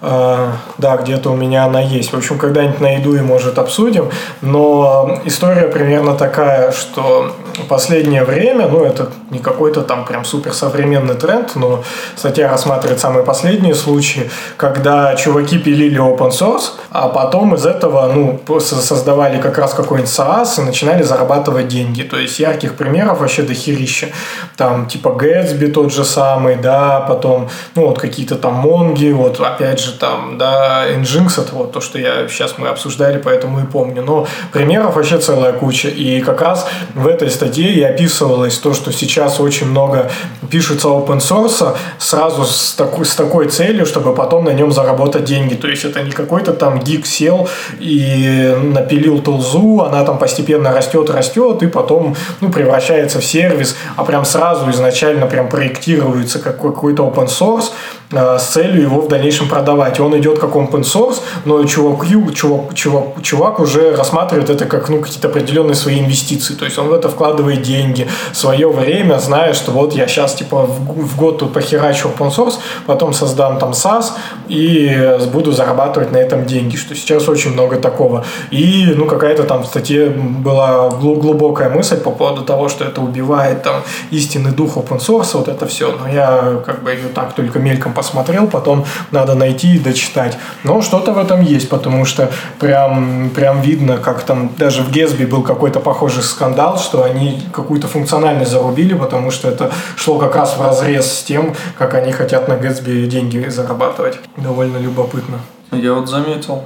А, да, где-то у меня она есть. В общем, когда-нибудь найду и, может, обсудим. Но история примерно такая, что последнее время, ну, это не какой-то там прям супер современный тренд, но статья рассматривает самые последние случаи, когда чуваки пилили open source, а потом из этого, ну, создавали как раз какой-нибудь SaaS и начинали зарабатывать деньги. То есть ярких примеров вообще дохерища. Там типа Gatsby тот же самый, да, потом, ну, вот какие-то там Монги, вот опять же там, да, Nginx, это вот то, что я сейчас мы обсуждали, поэтому и помню. Но примеров вообще целая куча. И как раз в этой статье и описывалось то, что сейчас очень много пишется open source сразу с такой, с такой целью, чтобы потом на нем заработать деньги. То есть это не какой-то там гик сел и напилил тулзу, она там постепенно растет, растет, и потом ну, превращается в сервис, а прям сразу изначально прям проектируется как какой-то open source э, с целью его в дальнейшем продавать. Он идет как open source, но чувак, чувак, чувак, чувак уже рассматривает это как ну, какие-то определенные свои инвестиции. То есть он в это вкладывает деньги, свое время, зная, что вот я сейчас типа в, год тут похерачу open source, потом создам там SaaS и буду зарабатывать на этом деньги, что сейчас очень много такого. И ну какая-то там в статье была глу- глубокая мысль по поводу того, что это убивает там истинный дух open source, вот это все. Но я как бы ее так только мельком посмотрел, потом надо найти и дочитать. Но что-то в этом есть, потому что прям, прям видно, как там даже в Гесби был какой-то похожий скандал, что они какую-то функциональность зарубили, потому что это шло как раз в разрез с тем, как они хотят на Gatsby деньги зарабатывать. Довольно любопытно. Я вот заметил.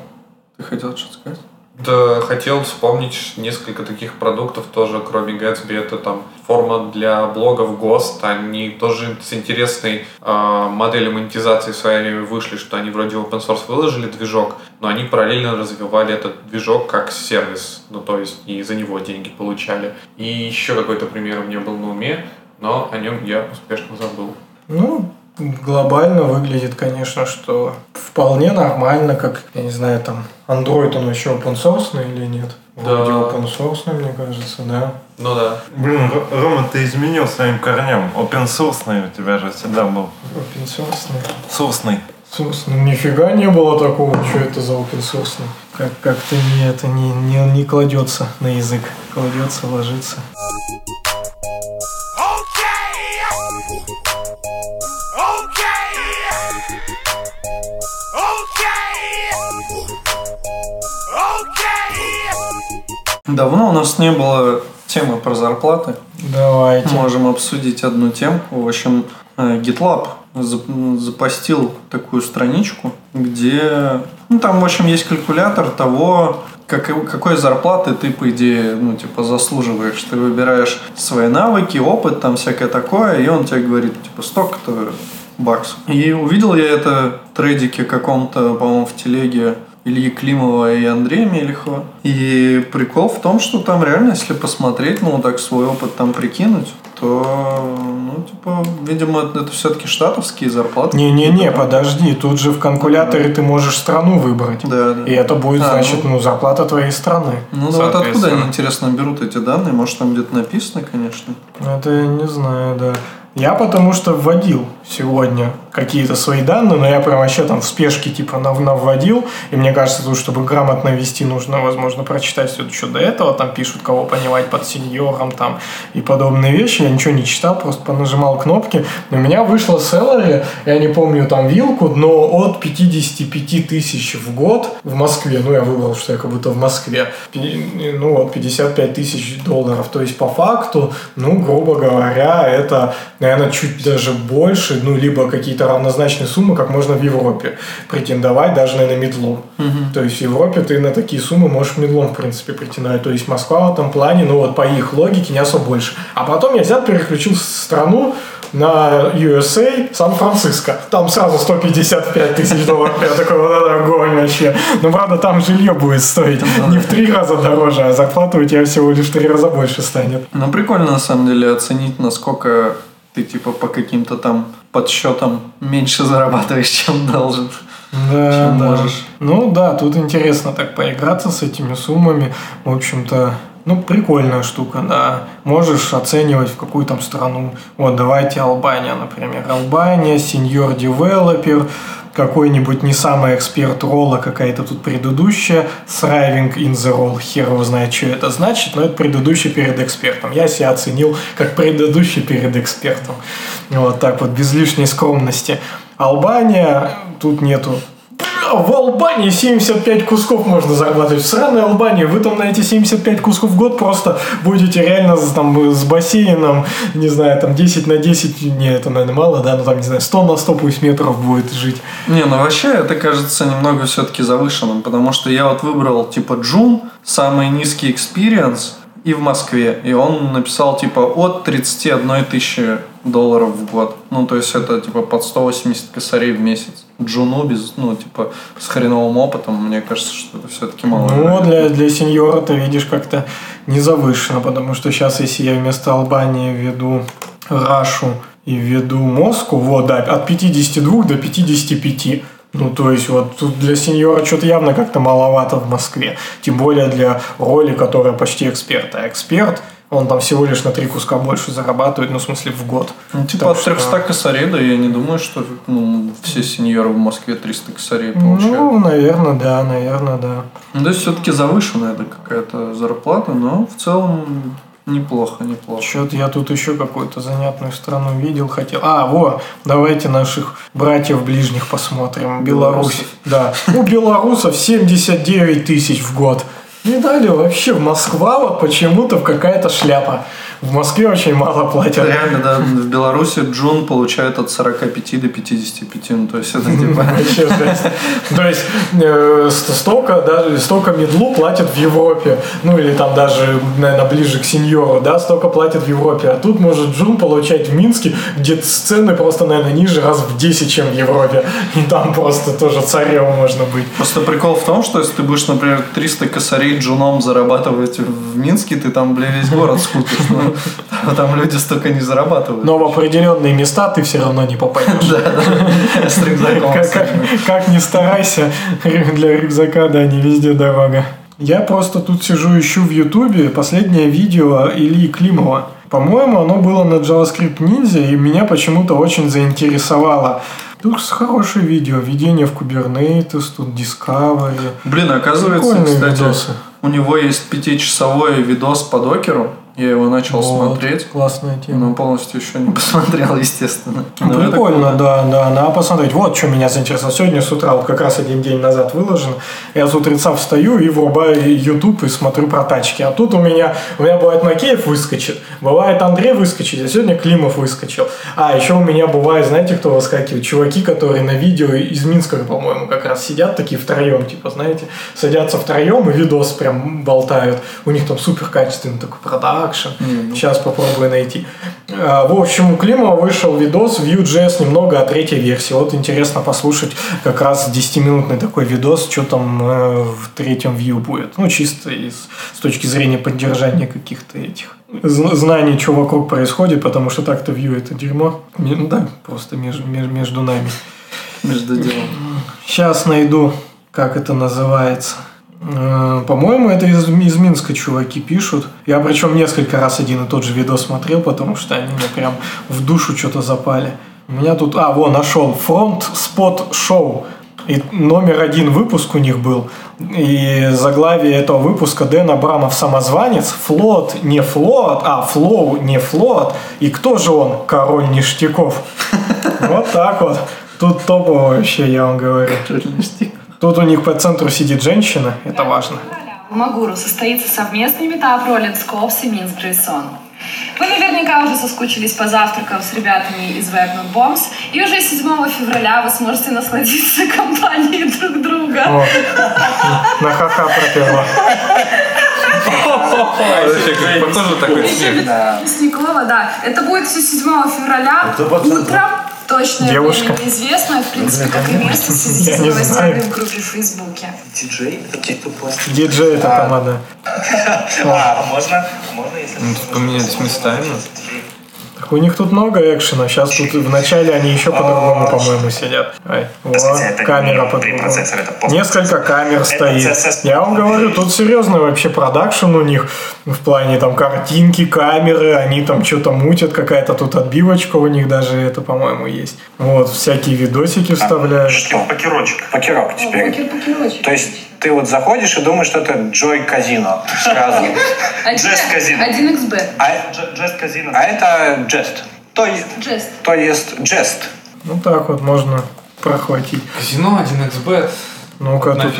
Ты хотел что-то сказать? Да, хотел вспомнить несколько таких продуктов тоже, кроме Gatsby. Это там форма для блогов GOST. Они тоже с интересной э, моделью монетизации в свое время вышли, что они вроде open source выложили движок, но они параллельно развивали этот движок как сервис. Ну, то есть и за него деньги получали. И еще какой-то пример у меня был на уме, но о нем я успешно забыл. Ну, глобально выглядит, конечно, что вполне нормально, как, я не знаю, там, Android, он еще open source или нет? Вроде Да. open source, мне кажется, да. Ну да. Блин, Рома, ты изменил своим корням. Open source у тебя же всегда был. Open source. Source. Source. Ну, нифига не было такого, что это за open source. Как, как-то не, это не, не, не кладется на язык. Кладется, ложится. Давно у нас не было темы про зарплаты. Давайте. Можем обсудить одну темку. В общем, э, GitLab зап- запостил такую страничку, где... Ну, там, в общем, есть калькулятор того, как, какой зарплаты ты, по идее, ну, типа, заслуживаешь. Ты выбираешь свои навыки, опыт, там всякое такое, и он тебе говорит, типа, столько-то баксов. И увидел я это в трейдике каком-то, по-моему, в телеге Ильи Климова и Андрея Мелехова. И прикол в том, что там реально, если посмотреть, ну, так свой опыт там прикинуть, то, ну, типа, видимо, это, все-таки штатовские зарплаты. Не-не-не, подожди, тут же в калькуляторе ты можешь страну выбрать. Да, да. И это будет, А, значит, ну. ну, зарплата твоей страны. Ну, да вот откуда они, интересно, берут эти данные? Может, там где-то написано, конечно. Это я не знаю, да. Я потому что вводил сегодня какие-то свои данные, но я прям вообще там в спешке типа нав- навводил. И мне кажется, тут, чтобы грамотно вести, нужно, возможно, прочитать все еще до этого. Там пишут, кого понимать под сеньором там и подобные вещи. Я ничего не читал, просто понажимал кнопки. И у меня вышло salary, я не помню там вилку, но от 55 тысяч в год в Москве. Ну, я выбрал, что я как будто в Москве. Ну, вот 55 тысяч долларов. То есть, по факту, ну, грубо говоря, это, наверное, чуть даже больше, ну, либо какие-то равнозначные суммы, как можно в Европе претендовать, даже, наверное, медлом. То есть, в Европе ты на такие суммы можешь медлом, в принципе, претендовать. То есть, Москва в этом плане, ну, вот по их логике, не особо больше. А потом я взял, переключил страну, на USA Сан-Франциско. Там сразу 155 тысяч долларов. Я такой, вот это огонь вообще. Но, правда, там жилье будет стоить не в три раза дороже, а зарплата у тебя всего лишь в три раза больше станет. Ну, прикольно, на самом деле, оценить, насколько ты, типа, по каким-то там подсчетам меньше зарабатываешь, *laughs* чем должен. Да, Чем да. можешь. Ну да, тут интересно так поиграться с этими суммами. В общем-то, ну, прикольная штука, да. Можешь оценивать, в какую там страну. Вот, давайте Албания, например. Албания, сеньор девелопер, какой-нибудь не самый эксперт ролла, какая-то тут предыдущая, thriving in the role, хер его знает, что это значит, но это предыдущий перед экспертом. Я себя оценил как предыдущий перед экспертом. Вот так вот, без лишней скромности. Албания, тут нету в Албании 75 кусков можно зарабатывать. В сраной Албании вы там на эти 75 кусков в год просто будете реально там, с бассейном, не знаю, там 10 на 10, не, это, наверное, мало, да, ну там, не знаю, 100 на 100 пусть метров будет жить. Не, ну вообще это кажется немного все-таки завышенным, потому что я вот выбрал типа Джун, самый низкий experience, и в Москве. И он написал типа от 31 тысячи долларов в год. Ну, то есть это типа под 180 косарей в месяц. Джуну без, ну, типа, с хреновым опытом, мне кажется, что это все-таки мало. Ну, для, для сеньора ты видишь как-то не завышено, потому что сейчас, если я вместо Албании введу Рашу и введу Москву, вот, да, от 52 до 55. Ну, то есть, вот тут для сеньора что-то явно как-то маловато в Москве. Тем более для роли, которая почти эксперт. А эксперт, он там всего лишь на три куска больше зарабатывает, ну, в смысле, в год. Ну, типа Так от что- 300 косарей, да, я не думаю, что ну, все сеньоры в Москве 300 косарей получают. Ну, наверное, да, наверное, да. Ну, то есть все-таки завышенная это какая-то зарплата, но в целом неплохо, неплохо. Что-то я тут еще какую-то занятную страну видел, хотел. А, во, давайте наших братьев ближних посмотрим. Беларусь. Да. У белорусов 79 тысяч в год. Не дали вообще. Москва вот почему-то какая-то шляпа. В Москве очень мало платят. Реально, да, в Беларуси Джун получает от 45 до 55, ну, то есть это *laughs* типа... То есть э, ст- столько, даже столько медлу платят в Европе. Ну или там даже, наверное, ближе к сеньору, да, столько платят в Европе. А тут может Джун получать в Минске, где цены просто, наверное, ниже раз в 10, чем в Европе. И там просто тоже царем можно быть. Просто прикол в том, что если ты будешь, например, 300 косарей джуном зарабатывать в Минске, ты там, бля, весь город скупишь. Ну, *laughs* Там люди столько не зарабатывают. Но в определенные места ты все равно не попадешь. С рюкзаком. Как, ни старайся, *laughs* для рюкзака, да, не везде дорога. Я просто тут сижу, ищу в Ютубе последнее видео Ильи Климова. По-моему, оно было на JavaScript Ninja, и меня почему-то очень заинтересовало. Тут хорошее видео, введение в Kubernetes, тут Discovery. Блин, оказывается, Прикольные кстати, видосы. у него есть пятичасовой видос по докеру. Я его начал Вот, смотреть. Классная тема. Но полностью еще не *laughs* посмотрел, естественно. Ну, Прикольно, да, да, надо посмотреть. Вот что меня заинтересовало. Сегодня с утра, вот как раз один день назад выложен, я с утреца встаю и врубаю YouTube и смотрю про тачки. А тут у меня, у меня бывает Макеев выскочит, бывает Андрей выскочит, а сегодня Климов выскочил. А еще у меня бывает, знаете, кто выскакивает? Чуваки, которые на видео из Минска, по-моему, как раз сидят такие втроем, типа, знаете, садятся втроем и видос прям болтают. У них там супер качественный такой продакшн. Сейчас попробую найти. А, В общем, у Климова вышел видос Vue.js немного о третьей версии. Вот интересно послушать как раз 10-минутный такой видос, что там э, в третьем Vue будет. Ну, чисто из, с точки зрения поддержания каких-то этих зн- знаний, что вокруг происходит, потому что так-то Vue это дерьмо. Ну да, просто между, между нами. Между делом. Сейчас найду, как это называется. Э, По-моему, это из, из Минска чуваки пишут. Я причем несколько раз один и тот же видос смотрел, потому что они мне прям в душу что-то запали. У меня тут... А, во, нашел. Front Spot Show. И номер один выпуск у них был. И заглавие этого выпуска Дэн Абрамов самозванец. Флот не флот, а flow не флот. И кто же он? Король ништяков. *laughs* Вот так вот. Тут топово вообще, я вам говорю. Тут у них по центру сидит женщина, это важно. В Магуру состоится совместный метап Rollins Cops и Минск JSON. Вы наверняка уже соскучились по завтракам с ребятами из Webnode Bombs, и уже 7 февраля вы сможете насладиться компанией друг друга. О, на ха-ха пропела. Похоже такой. Мясникова, да. Это будет все 7 февраля утром. Точное Девушка. время неизвестно, в принципе, как и место, *laughs* не новостями знаю. в группе в Фейсбуке. Диджей? Это типа пластик. Диджей это команда. *laughs* А, можно? Можно, если... Ну, поменялись местами. Так у них тут много экшена. Сейчас тут вначале они еще по-другому, по-моему, сидят. Ай, вот, камера. Несколько камер стоит. Я вам говорю, тут серьезный вообще продакшн у них в плане там картинки, камеры, они там что-то мутят, какая-то тут отбивочка у них даже это, по-моему, есть. Вот, всякие видосики вставляют. Что? Покерочек. Покерок теперь. То есть ты вот заходишь и думаешь, что это Joy Казино сразу. Jest Казино. 1xbet. А, Jest Казино. А это Jest. То есть, Jest. то есть Jest. Ну так вот можно прохватить. Казино 1xbet. Ну-ка На тут.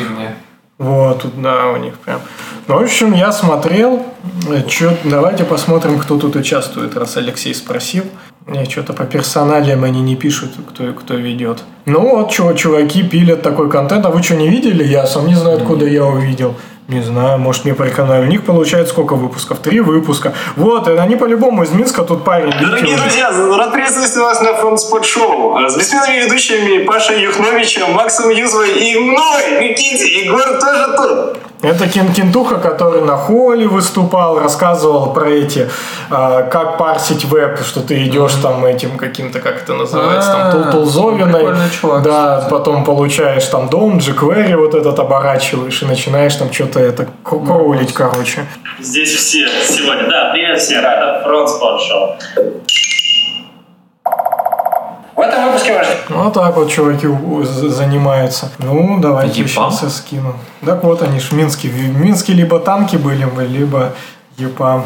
Вот, тут, да, у них прям. Ну, в общем, я смотрел. Э, Чё, давайте посмотрим, кто тут участвует, раз Алексей спросил. Мне что-то по персоналиям они не пишут, кто, кто ведет. Ну вот, чего, чуваки пилят такой контент. А вы что, не видели? Я сам не знаю, откуда я увидел. Не знаю, может мне порекомендовали. У них получается сколько выпусков? Три выпуска. Вот, они по-любому из Минска тут парень. Дорогие друзья, рад приветствовать вас на Фронтспот Шоу с бессменными ведущими Пашей Юхновичем, Максом Юзвой и мной, Никите. Егор тоже тут. Это Кен Кентуха, который на холле выступал, рассказывал про эти, а, как парсить веб, что ты идешь там этим каким-то, как это называется, там А, тул- тулзовиной, прикольный чувак, да, кстати. потом получаешь там дом, jQuery вот этот оборачиваешь и начинаешь там что-то это кролить, короче. Здесь все сегодня. Да, привет всем. Это Фронтспот Шоу. В этом выпуске ваш Вот так вот чуваки занимаются. Ну, давайте Епам? сейчас я скину. Так вот они ж в Минске. В Минске либо танки были, бы, либо ЕПАМ.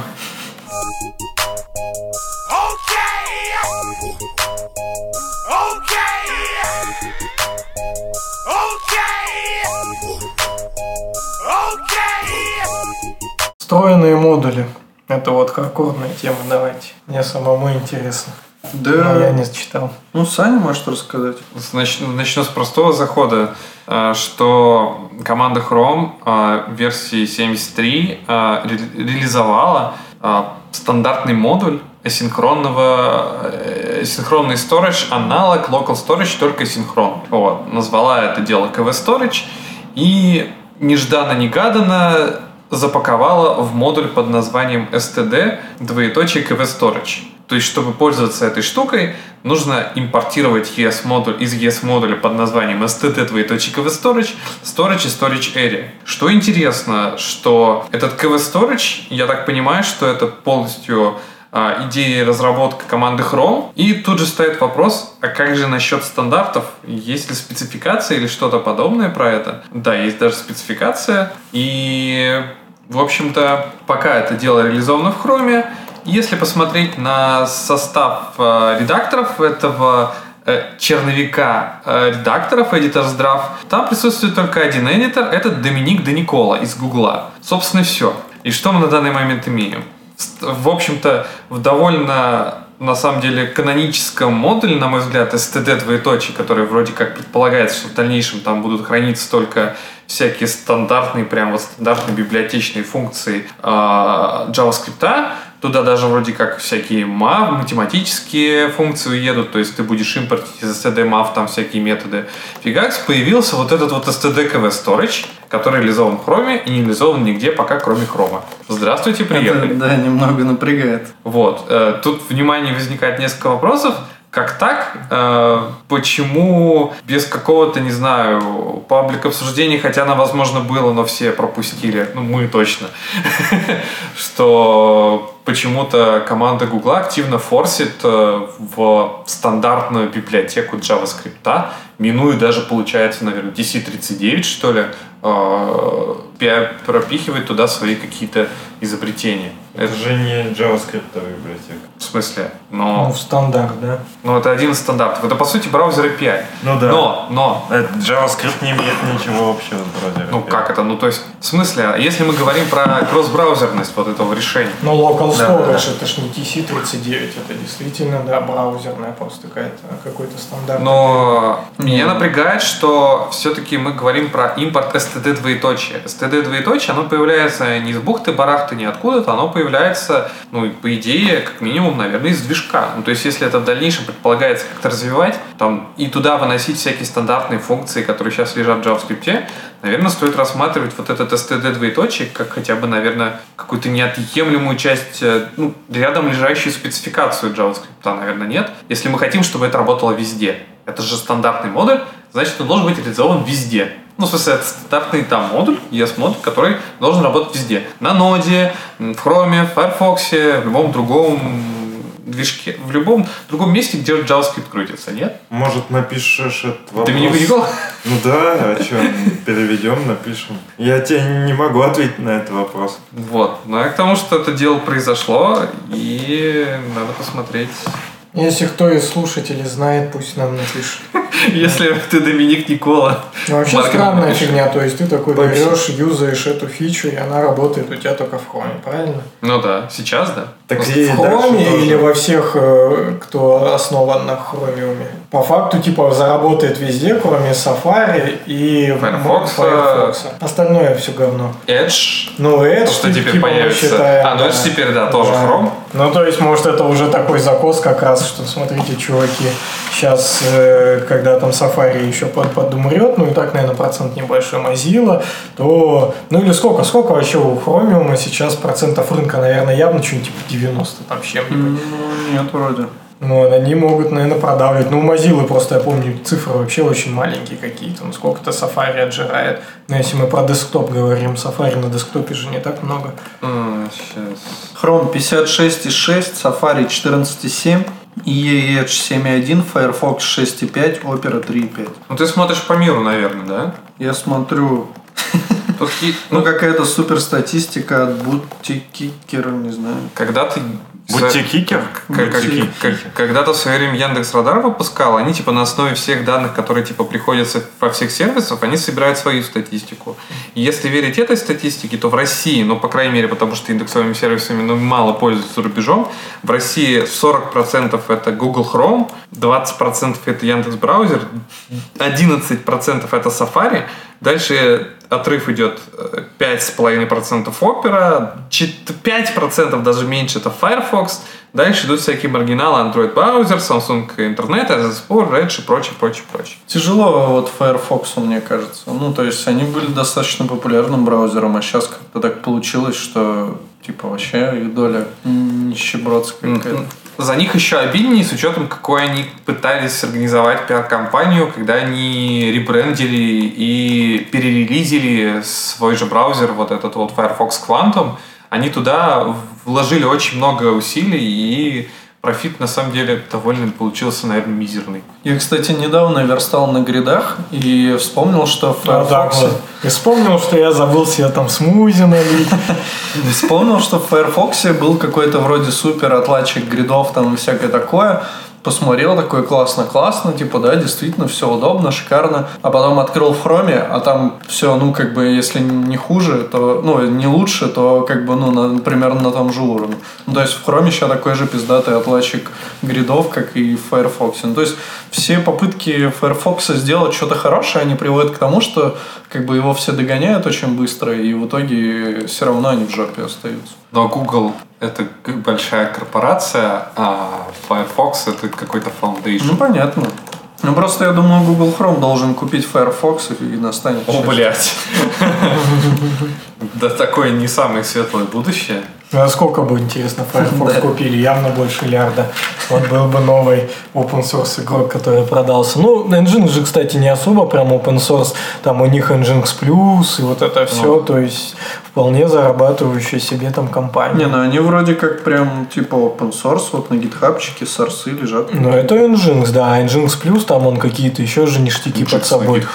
Встроенные модули. Это вот хардкорная тема, давайте. Мне самому интересно. Но я Да. не читал. Ну, Саня может рассказать. Начну, начну с простого захода, э, что команда Chrome э, версии 73 э, ре- реализовала стандартный модуль асинхронного синхронный storage, аналог local storage, только синхрон. Вот. Назвала это дело KV Storage и нежданно-негаданно запаковала в модуль под названием std двоеточие KV Storage. То есть, чтобы пользоваться этой штукой, нужно импортировать ES модуль из ES модуля под названием std двоеточие KV Storage, Storage и Storage Area. Что интересно, что этот KV Storage, я так понимаю, что это полностью а, идеи разработки команды Chrome. И тут же стоит вопрос, а как же насчет стандартов? Есть ли спецификация или что-то подобное про это? Да, есть даже спецификация. И, в общем-то, пока это дело реализовано в Chrome, если посмотреть на состав э, редакторов этого э, черновика э, редакторов Editors Draft, там присутствует только один эдитор, это Доминик Деникола из Гугла. Собственно, все. И что мы на данный момент имеем? В общем-то, в довольно на самом деле каноническом модуле, на мой взгляд, std двоеточие, который вроде как предполагается, что в дальнейшем там будут храниться только всякие стандартные, прям вот стандартные библиотечные функции э, JavaScript, Туда даже вроде как всякие MAV, математические функции уедут, то есть ты будешь импортить из std MAV там всякие методы. Фигакс, появился вот этот вот std KV Storage, который реализован в Chrome и не реализован нигде пока, кроме Chrome. Здравствуйте, приехали. Это, да, немного напрягает. Вот. Э, тут, внимание, возникает несколько вопросов как так? Э, почему без какого-то, не знаю, паблик обсуждения, хотя оно, возможно, было, но все пропустили, ну, мы точно, *laughs* что почему-то команда Google активно форсит э, в стандартную библиотеку JavaScript, минуя даже, получается, наверное, DC39, что ли, э, пропихивает туда свои какие-то изобретения. Это же не JavaScript библиотека. В смысле? Но... Ну, в стандарт, да. Ну, это один из стандартов. Это, по сути, браузер API. Ну да. Но, но... Это JavaScript не имеет ничего общего с браузером. Ну, как это? Ну, то есть, в смысле, если мы говорим про кросс-браузерность вот этого решения. Ну, local storage, да, да. это ж не TC39, это действительно, да, браузерная просто какая-то, какой-то стандарт. Но mm-hmm. меня напрягает, что все-таки мы говорим про импорт std двоеточие. std двоеточие, оно появляется не из бухты-барахты, не откуда-то, оно появляется, ну, по идее, как минимум, наверное, из движка. Ну, то есть, если это в дальнейшем предполагается как-то развивать, там, и туда выносить всякие стандартные функции, которые сейчас лежат в JavaScript, наверное, стоит рассматривать вот этот std двоеточие как хотя бы, наверное, какую-то неотъемлемую часть, э, ну, рядом лежащую спецификацию JavaScript, наверное, нет. Если мы хотим, чтобы это работало везде. Это же стандартный модуль, значит, он должен быть реализован везде. Ну, в смысле, это стандартный там модуль, ES-модуль, который должен работать везде. На ноде, в Chrome, в Firefox, в любом другом движке, в любом другом месте, где JavaScript крутится, нет? Может, напишешь этот вопрос? Ты меня выиграл? Ну да, а что, переведем, напишем. Я тебе не могу ответить на этот вопрос. Вот, ну а к тому, что это дело произошло, и надо посмотреть если кто из слушателей знает, пусть нам напишет. *laughs* Если ты Доминик Никола. Ну, вообще странная фигня, то есть ты такой берешь, юзаешь эту фичу, и она работает у тебя только в хроме, правильно? Ну да, сейчас да. Так в хроме или во всех, э, кто основан на хромиуме? По факту, типа, заработает везде, кроме Safari и Firefox. Firefox. Остальное все говно. Edge. Ну, Edge, то, что теперь типа, появится. Считаем, а, ну Edge теперь, да, тоже да. Chrome. Ну, то есть, может, это уже такой закос как раз, что, смотрите, чуваки, сейчас, э, когда там Safari еще под, подумрет, ну, и так, наверное, процент небольшой Mozilla, то, ну, или сколько, сколько вообще у Chromium сейчас процентов рынка, наверное, явно что-нибудь типа 90 там чем-нибудь. Ну, нет, вроде. Ну, они могут, наверное, продавливать. Ну, у Mozilla просто, я помню, цифры вообще очень маленькие какие-то. Ну, сколько-то Safari отжирает. Но если мы про десктоп говорим, Safari на десктопе же не так много. А, сейчас. Chrome 56.6, Safari 14.7, EA Edge 7.1, Firefox 6.5, Opera 3.5. Ну, ты смотришь по миру, наверное, да? Я смотрю *laughs* ну, какая-то супер статистика от Бутикикера, не знаю. Когда ты Будьте кикер? Когда-то в свое время Яндекс Радар выпускал, они типа на основе всех данных, которые типа приходятся во всех сервисах, они собирают свою статистику. И если верить этой статистике, то в России, ну, по крайней мере, потому что индексовыми сервисами ну, мало пользуются рубежом, в России 40% это Google Chrome, 20% это Яндекс Браузер, 11% это Safari, Дальше отрыв идет э, 5,5% Opera, чет- 5% даже меньше это Firefox. Дальше идут всякие маргиналы Android браузер, Samsung интернет, Sport, Edge и прочее, прочее, прочее. Тяжело вот Firefox, мне кажется. Ну, то есть они были достаточно популярным браузером, а сейчас как-то так получилось, что типа вообще их доля нищебродская какая-то. За них еще обиднее, с учетом, какой они пытались организовать пиар-компанию, когда они ребрендили и перерелизили свой же браузер, вот этот вот Firefox Quantum. Они туда вложили очень много усилий, и профит на самом деле довольно получился, наверное, мизерный. Я, кстати, недавно верстал на гридах и вспомнил, что в Firefox... вот. И вспомнил, что я забыл себе там смузи налить. *laughs* Вспомнил, что в Firefox был какой-то вроде супер отладчик гридов там и всякое такое. Посмотрел, такой классно-классно, типа, да, действительно, все удобно, шикарно. А потом открыл в хроме, а там все, ну, как бы, если не хуже, то, ну, не лучше, то, как бы, ну, на, примерно на том же уровне. Ну, то есть в хроме сейчас такой же пиздатый отладчик гридов, как и в Firefox. Ну, то есть все попытки Firefox сделать что-то хорошее, они приводят к тому, что, как бы, его все догоняют очень быстро, и в итоге все равно они в жопе остаются. Но Google это большая корпорация, а Firefox это какой-то foundation. Ну, понятно. Ну, просто я думаю, Google Chrome должен купить Firefox и настанет О, блядь. *laughs* Да такое не самое светлое будущее. А сколько бы, интересно, *laughs* Firefox купили? Явно больше миллиарда. Вот был бы новый open source игрок, который продался. Ну, Nginx же, кстати, не особо прям open source. Там у них Nginx Plus и вот это все. То есть, вполне зарабатывающая себе там компания. Не, ну они вроде как прям типа open source, вот на гитхабчике сорсы лежат. Ну, это Nginx, да. А Nginx Plus, там он какие-то еще же ништяки под Nginx на собой.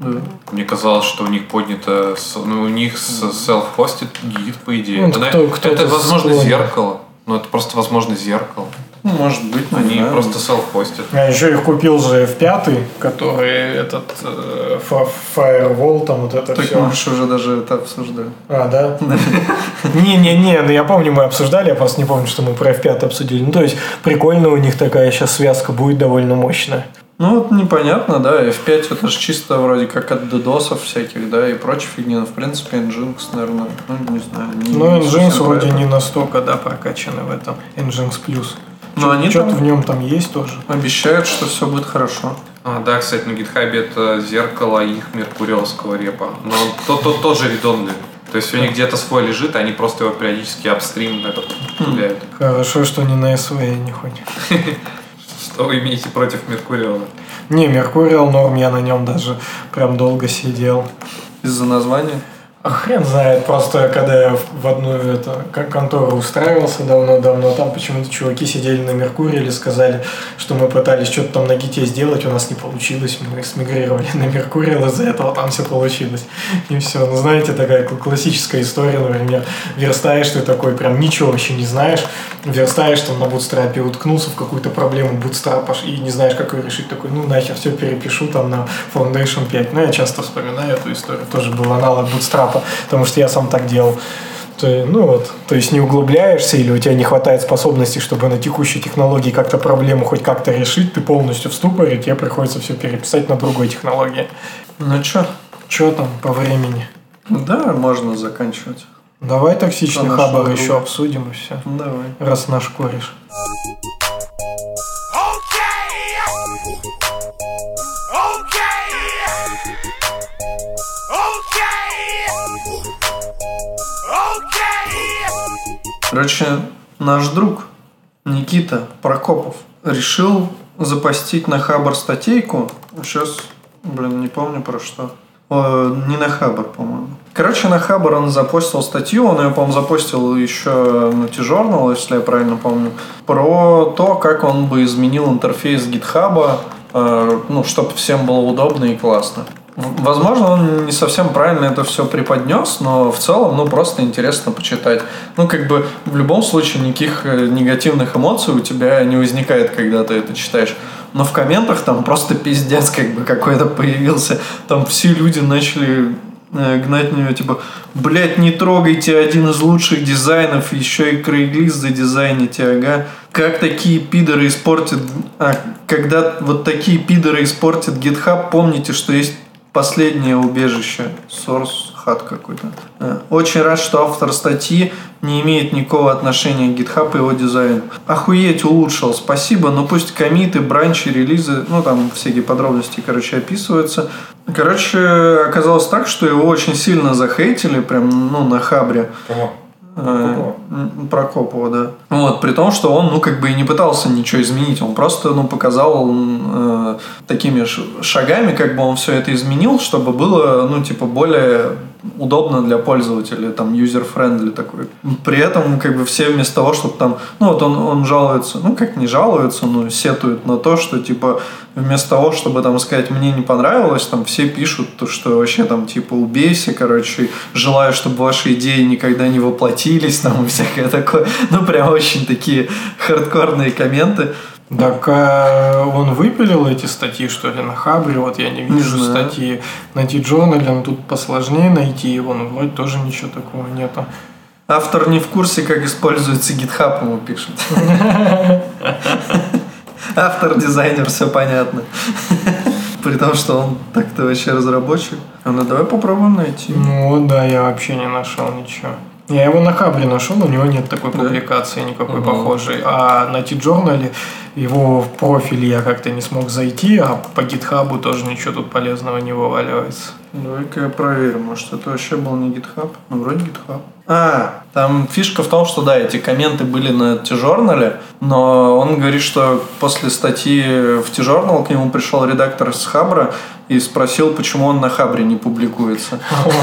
GitHub. Мне казалось, что у них поднято, ну, у них self-hosted гид, по идее. Ну, это, кто- кто-то это, возможно, склонен. зеркало. Ну, это просто, возможно, зеркало. Ну, может быть, не Они знаю. просто self-hosted. А еще их купил же F5, который этот э, фа- Firewall, там вот это Так все. мы же уже даже это обсуждали. А, да? *laughs* Не-не-не, ну я помню, мы обсуждали, я просто не помню, что мы про F5 обсудили. Ну, то есть, прикольно у них такая сейчас связка будет довольно мощная. Ну, вот непонятно, да, F5 это же чисто вроде как от DDoS всяких, да, и прочей фигни, но в принципе Nginx, наверное, ну, не знаю. Не, Ну, Nginx вроде не настолько, да, прокачаны в этом. Nginx Plus. Но они Что-то там в нем там есть тоже. обещают, что все будет хорошо. А, да, кстати, на GitHub это зеркало их меркуриалского репа. Но тот, тот тоже редонный. То есть у них где-то свой лежит, а они просто его периодически апстрим этот добавляют. Хорошо, что не на SVE не ходит. Что вы имеете против Меркуриала? Не, Меркуриал норм, я на нем даже прям долго сидел. Из-за названия. Хрен знает, просто когда я в одну это, как контору устраивался давно-давно, там почему-то чуваки сидели на Меркурии или сказали, что мы пытались что-то там на гите сделать, у нас не получилось, мы смигрировали на Меркуриал, из-за этого там все получилось. И все. Ну, знаете, такая кл- классическая история, например, верстаешь ты такой, прям ничего вообще не знаешь, верстаешь там на бутстрапе, уткнулся в какую-то проблему бутстрапа и не знаешь, как ее решить, такой, ну нахер, все перепишу там на Foundation 5. Ну, я часто вспоминаю эту историю, тоже был аналог бутстрапа, потому что я сам так делал. То, ну вот, то есть не углубляешься или у тебя не хватает способностей, чтобы на текущей технологии как-то проблему хоть как-то решить, ты полностью в ступоре, тебе приходится все переписать на другой технологии. Ну чё? Что там по времени? Да, можно заканчивать. Давай токсичный хабар еще обсудим и все. Ну, Давай. Раз наш кореш. Короче, наш друг Никита Прокопов решил запостить на Хабар статейку. Сейчас, блин, не помню про что. О, не на Хабар, по-моему. Короче, на Хабар он запостил статью, он ее, по-моему, запостил еще на T-Journal, если я правильно помню, про то, как он бы изменил интерфейс гитхаба, э, ну, чтобы всем было удобно и классно. Возможно, он не совсем правильно это все преподнес, но в целом, ну, просто интересно почитать. Ну, как бы, в любом случае, никаких э, негативных эмоций у тебя не возникает, когда ты это читаешь. Но в комментах там просто пиздец как бы какой-то появился. Там все люди начали э, гнать на него, типа, блять, не трогайте один из лучших дизайнов, еще и Craigslist задизайните, ага. Как такие пидоры испортят... А, когда вот такие пидоры испортят GitHub, помните, что есть последнее убежище. Source хат какой-то. Э, Очень рад, что автор статьи не имеет никакого отношения к GitHub и его дизайну. Охуеть улучшил, спасибо, но пусть комиты, бранчи, релизы, ну там всякие подробности, короче, описываются. Короче, оказалось так, что его очень сильно захейтили, прям, ну, на хабре. Э, м, Прокопова, да. Вот, при том, что он, ну, как бы и не пытался ничего изменить, он просто, ну, показал э, такими шагами, как бы он все это изменил, чтобы было, ну, типа, более удобно для пользователя, там, user-friendly такой. При этом, как бы, все вместо того, чтобы там, ну, вот он, он жалуется, ну, как не жалуется, но сетует на то, что, типа, вместо того, чтобы, там, сказать, мне не понравилось, там, все пишут, то, что вообще, там, типа, убейся, короче, желаю, чтобы ваши идеи никогда не воплотились, там, и *laughs* всякое такое. Ну, прям очень такие хардкорные комменты. Так а он выпилил эти статьи, что ли, на Хабре? Вот я не вижу знаю. статьи на T-Journal, но тут посложнее найти его, но вроде тоже ничего такого нету. Автор не в курсе, как используется GitHub, ему пишет. *laughs* Автор, дизайнер, все понятно. При том, что он так-то вообще разработчик. А ну давай попробуем найти. Ну да, я вообще не нашел ничего. Я его на Хабре нашел, у него нет такой Да? публикации никакой похожей. А на T-Journal его в профиль я как-то не смог зайти, а по гитхабу тоже ничего тут полезного не вываливается. Давай-ка я проверю, может это вообще был не GitHub? Ну, вроде GitHub. А, там фишка в том, что да, эти комменты были на T-Journal, но он говорит, что после статьи в T-Journal к нему пришел редактор с Хабра и спросил, почему он на Хабре не публикуется. А он,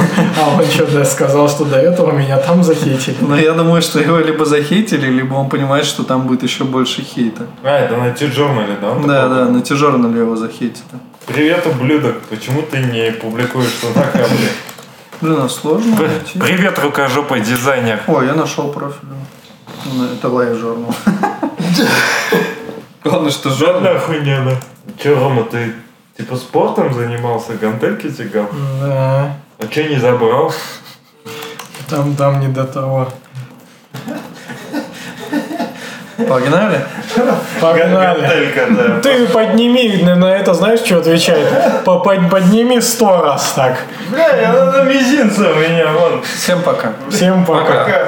а он что-то сказал, что до этого меня там захейтили. Но я думаю, что его либо захейтили, либо он понимает, что там будет еще больше хейта. А, это на T-Journal, да? он Да, такой? да, на T-Journal его захейтили. Привет, ублюдок. Почему ты не публикуешь что на Хабре? Блин, а сложно найти. Привет, рукожопый дизайнер. О, я нашел профиль. Ну, Это live журнал. *laughs* Главное, что жадно. хуйня, да. Че, Рома, ты типа спортом занимался, гантельки тягал? Да, А че не забрал? там, там не до того. Погнали? Погнали. Ты подними, на это знаешь, что отвечает? По- под- Подними сто раз так. Бля, я на мизинце у меня, вон. Всем пока. Всем пока. Пока.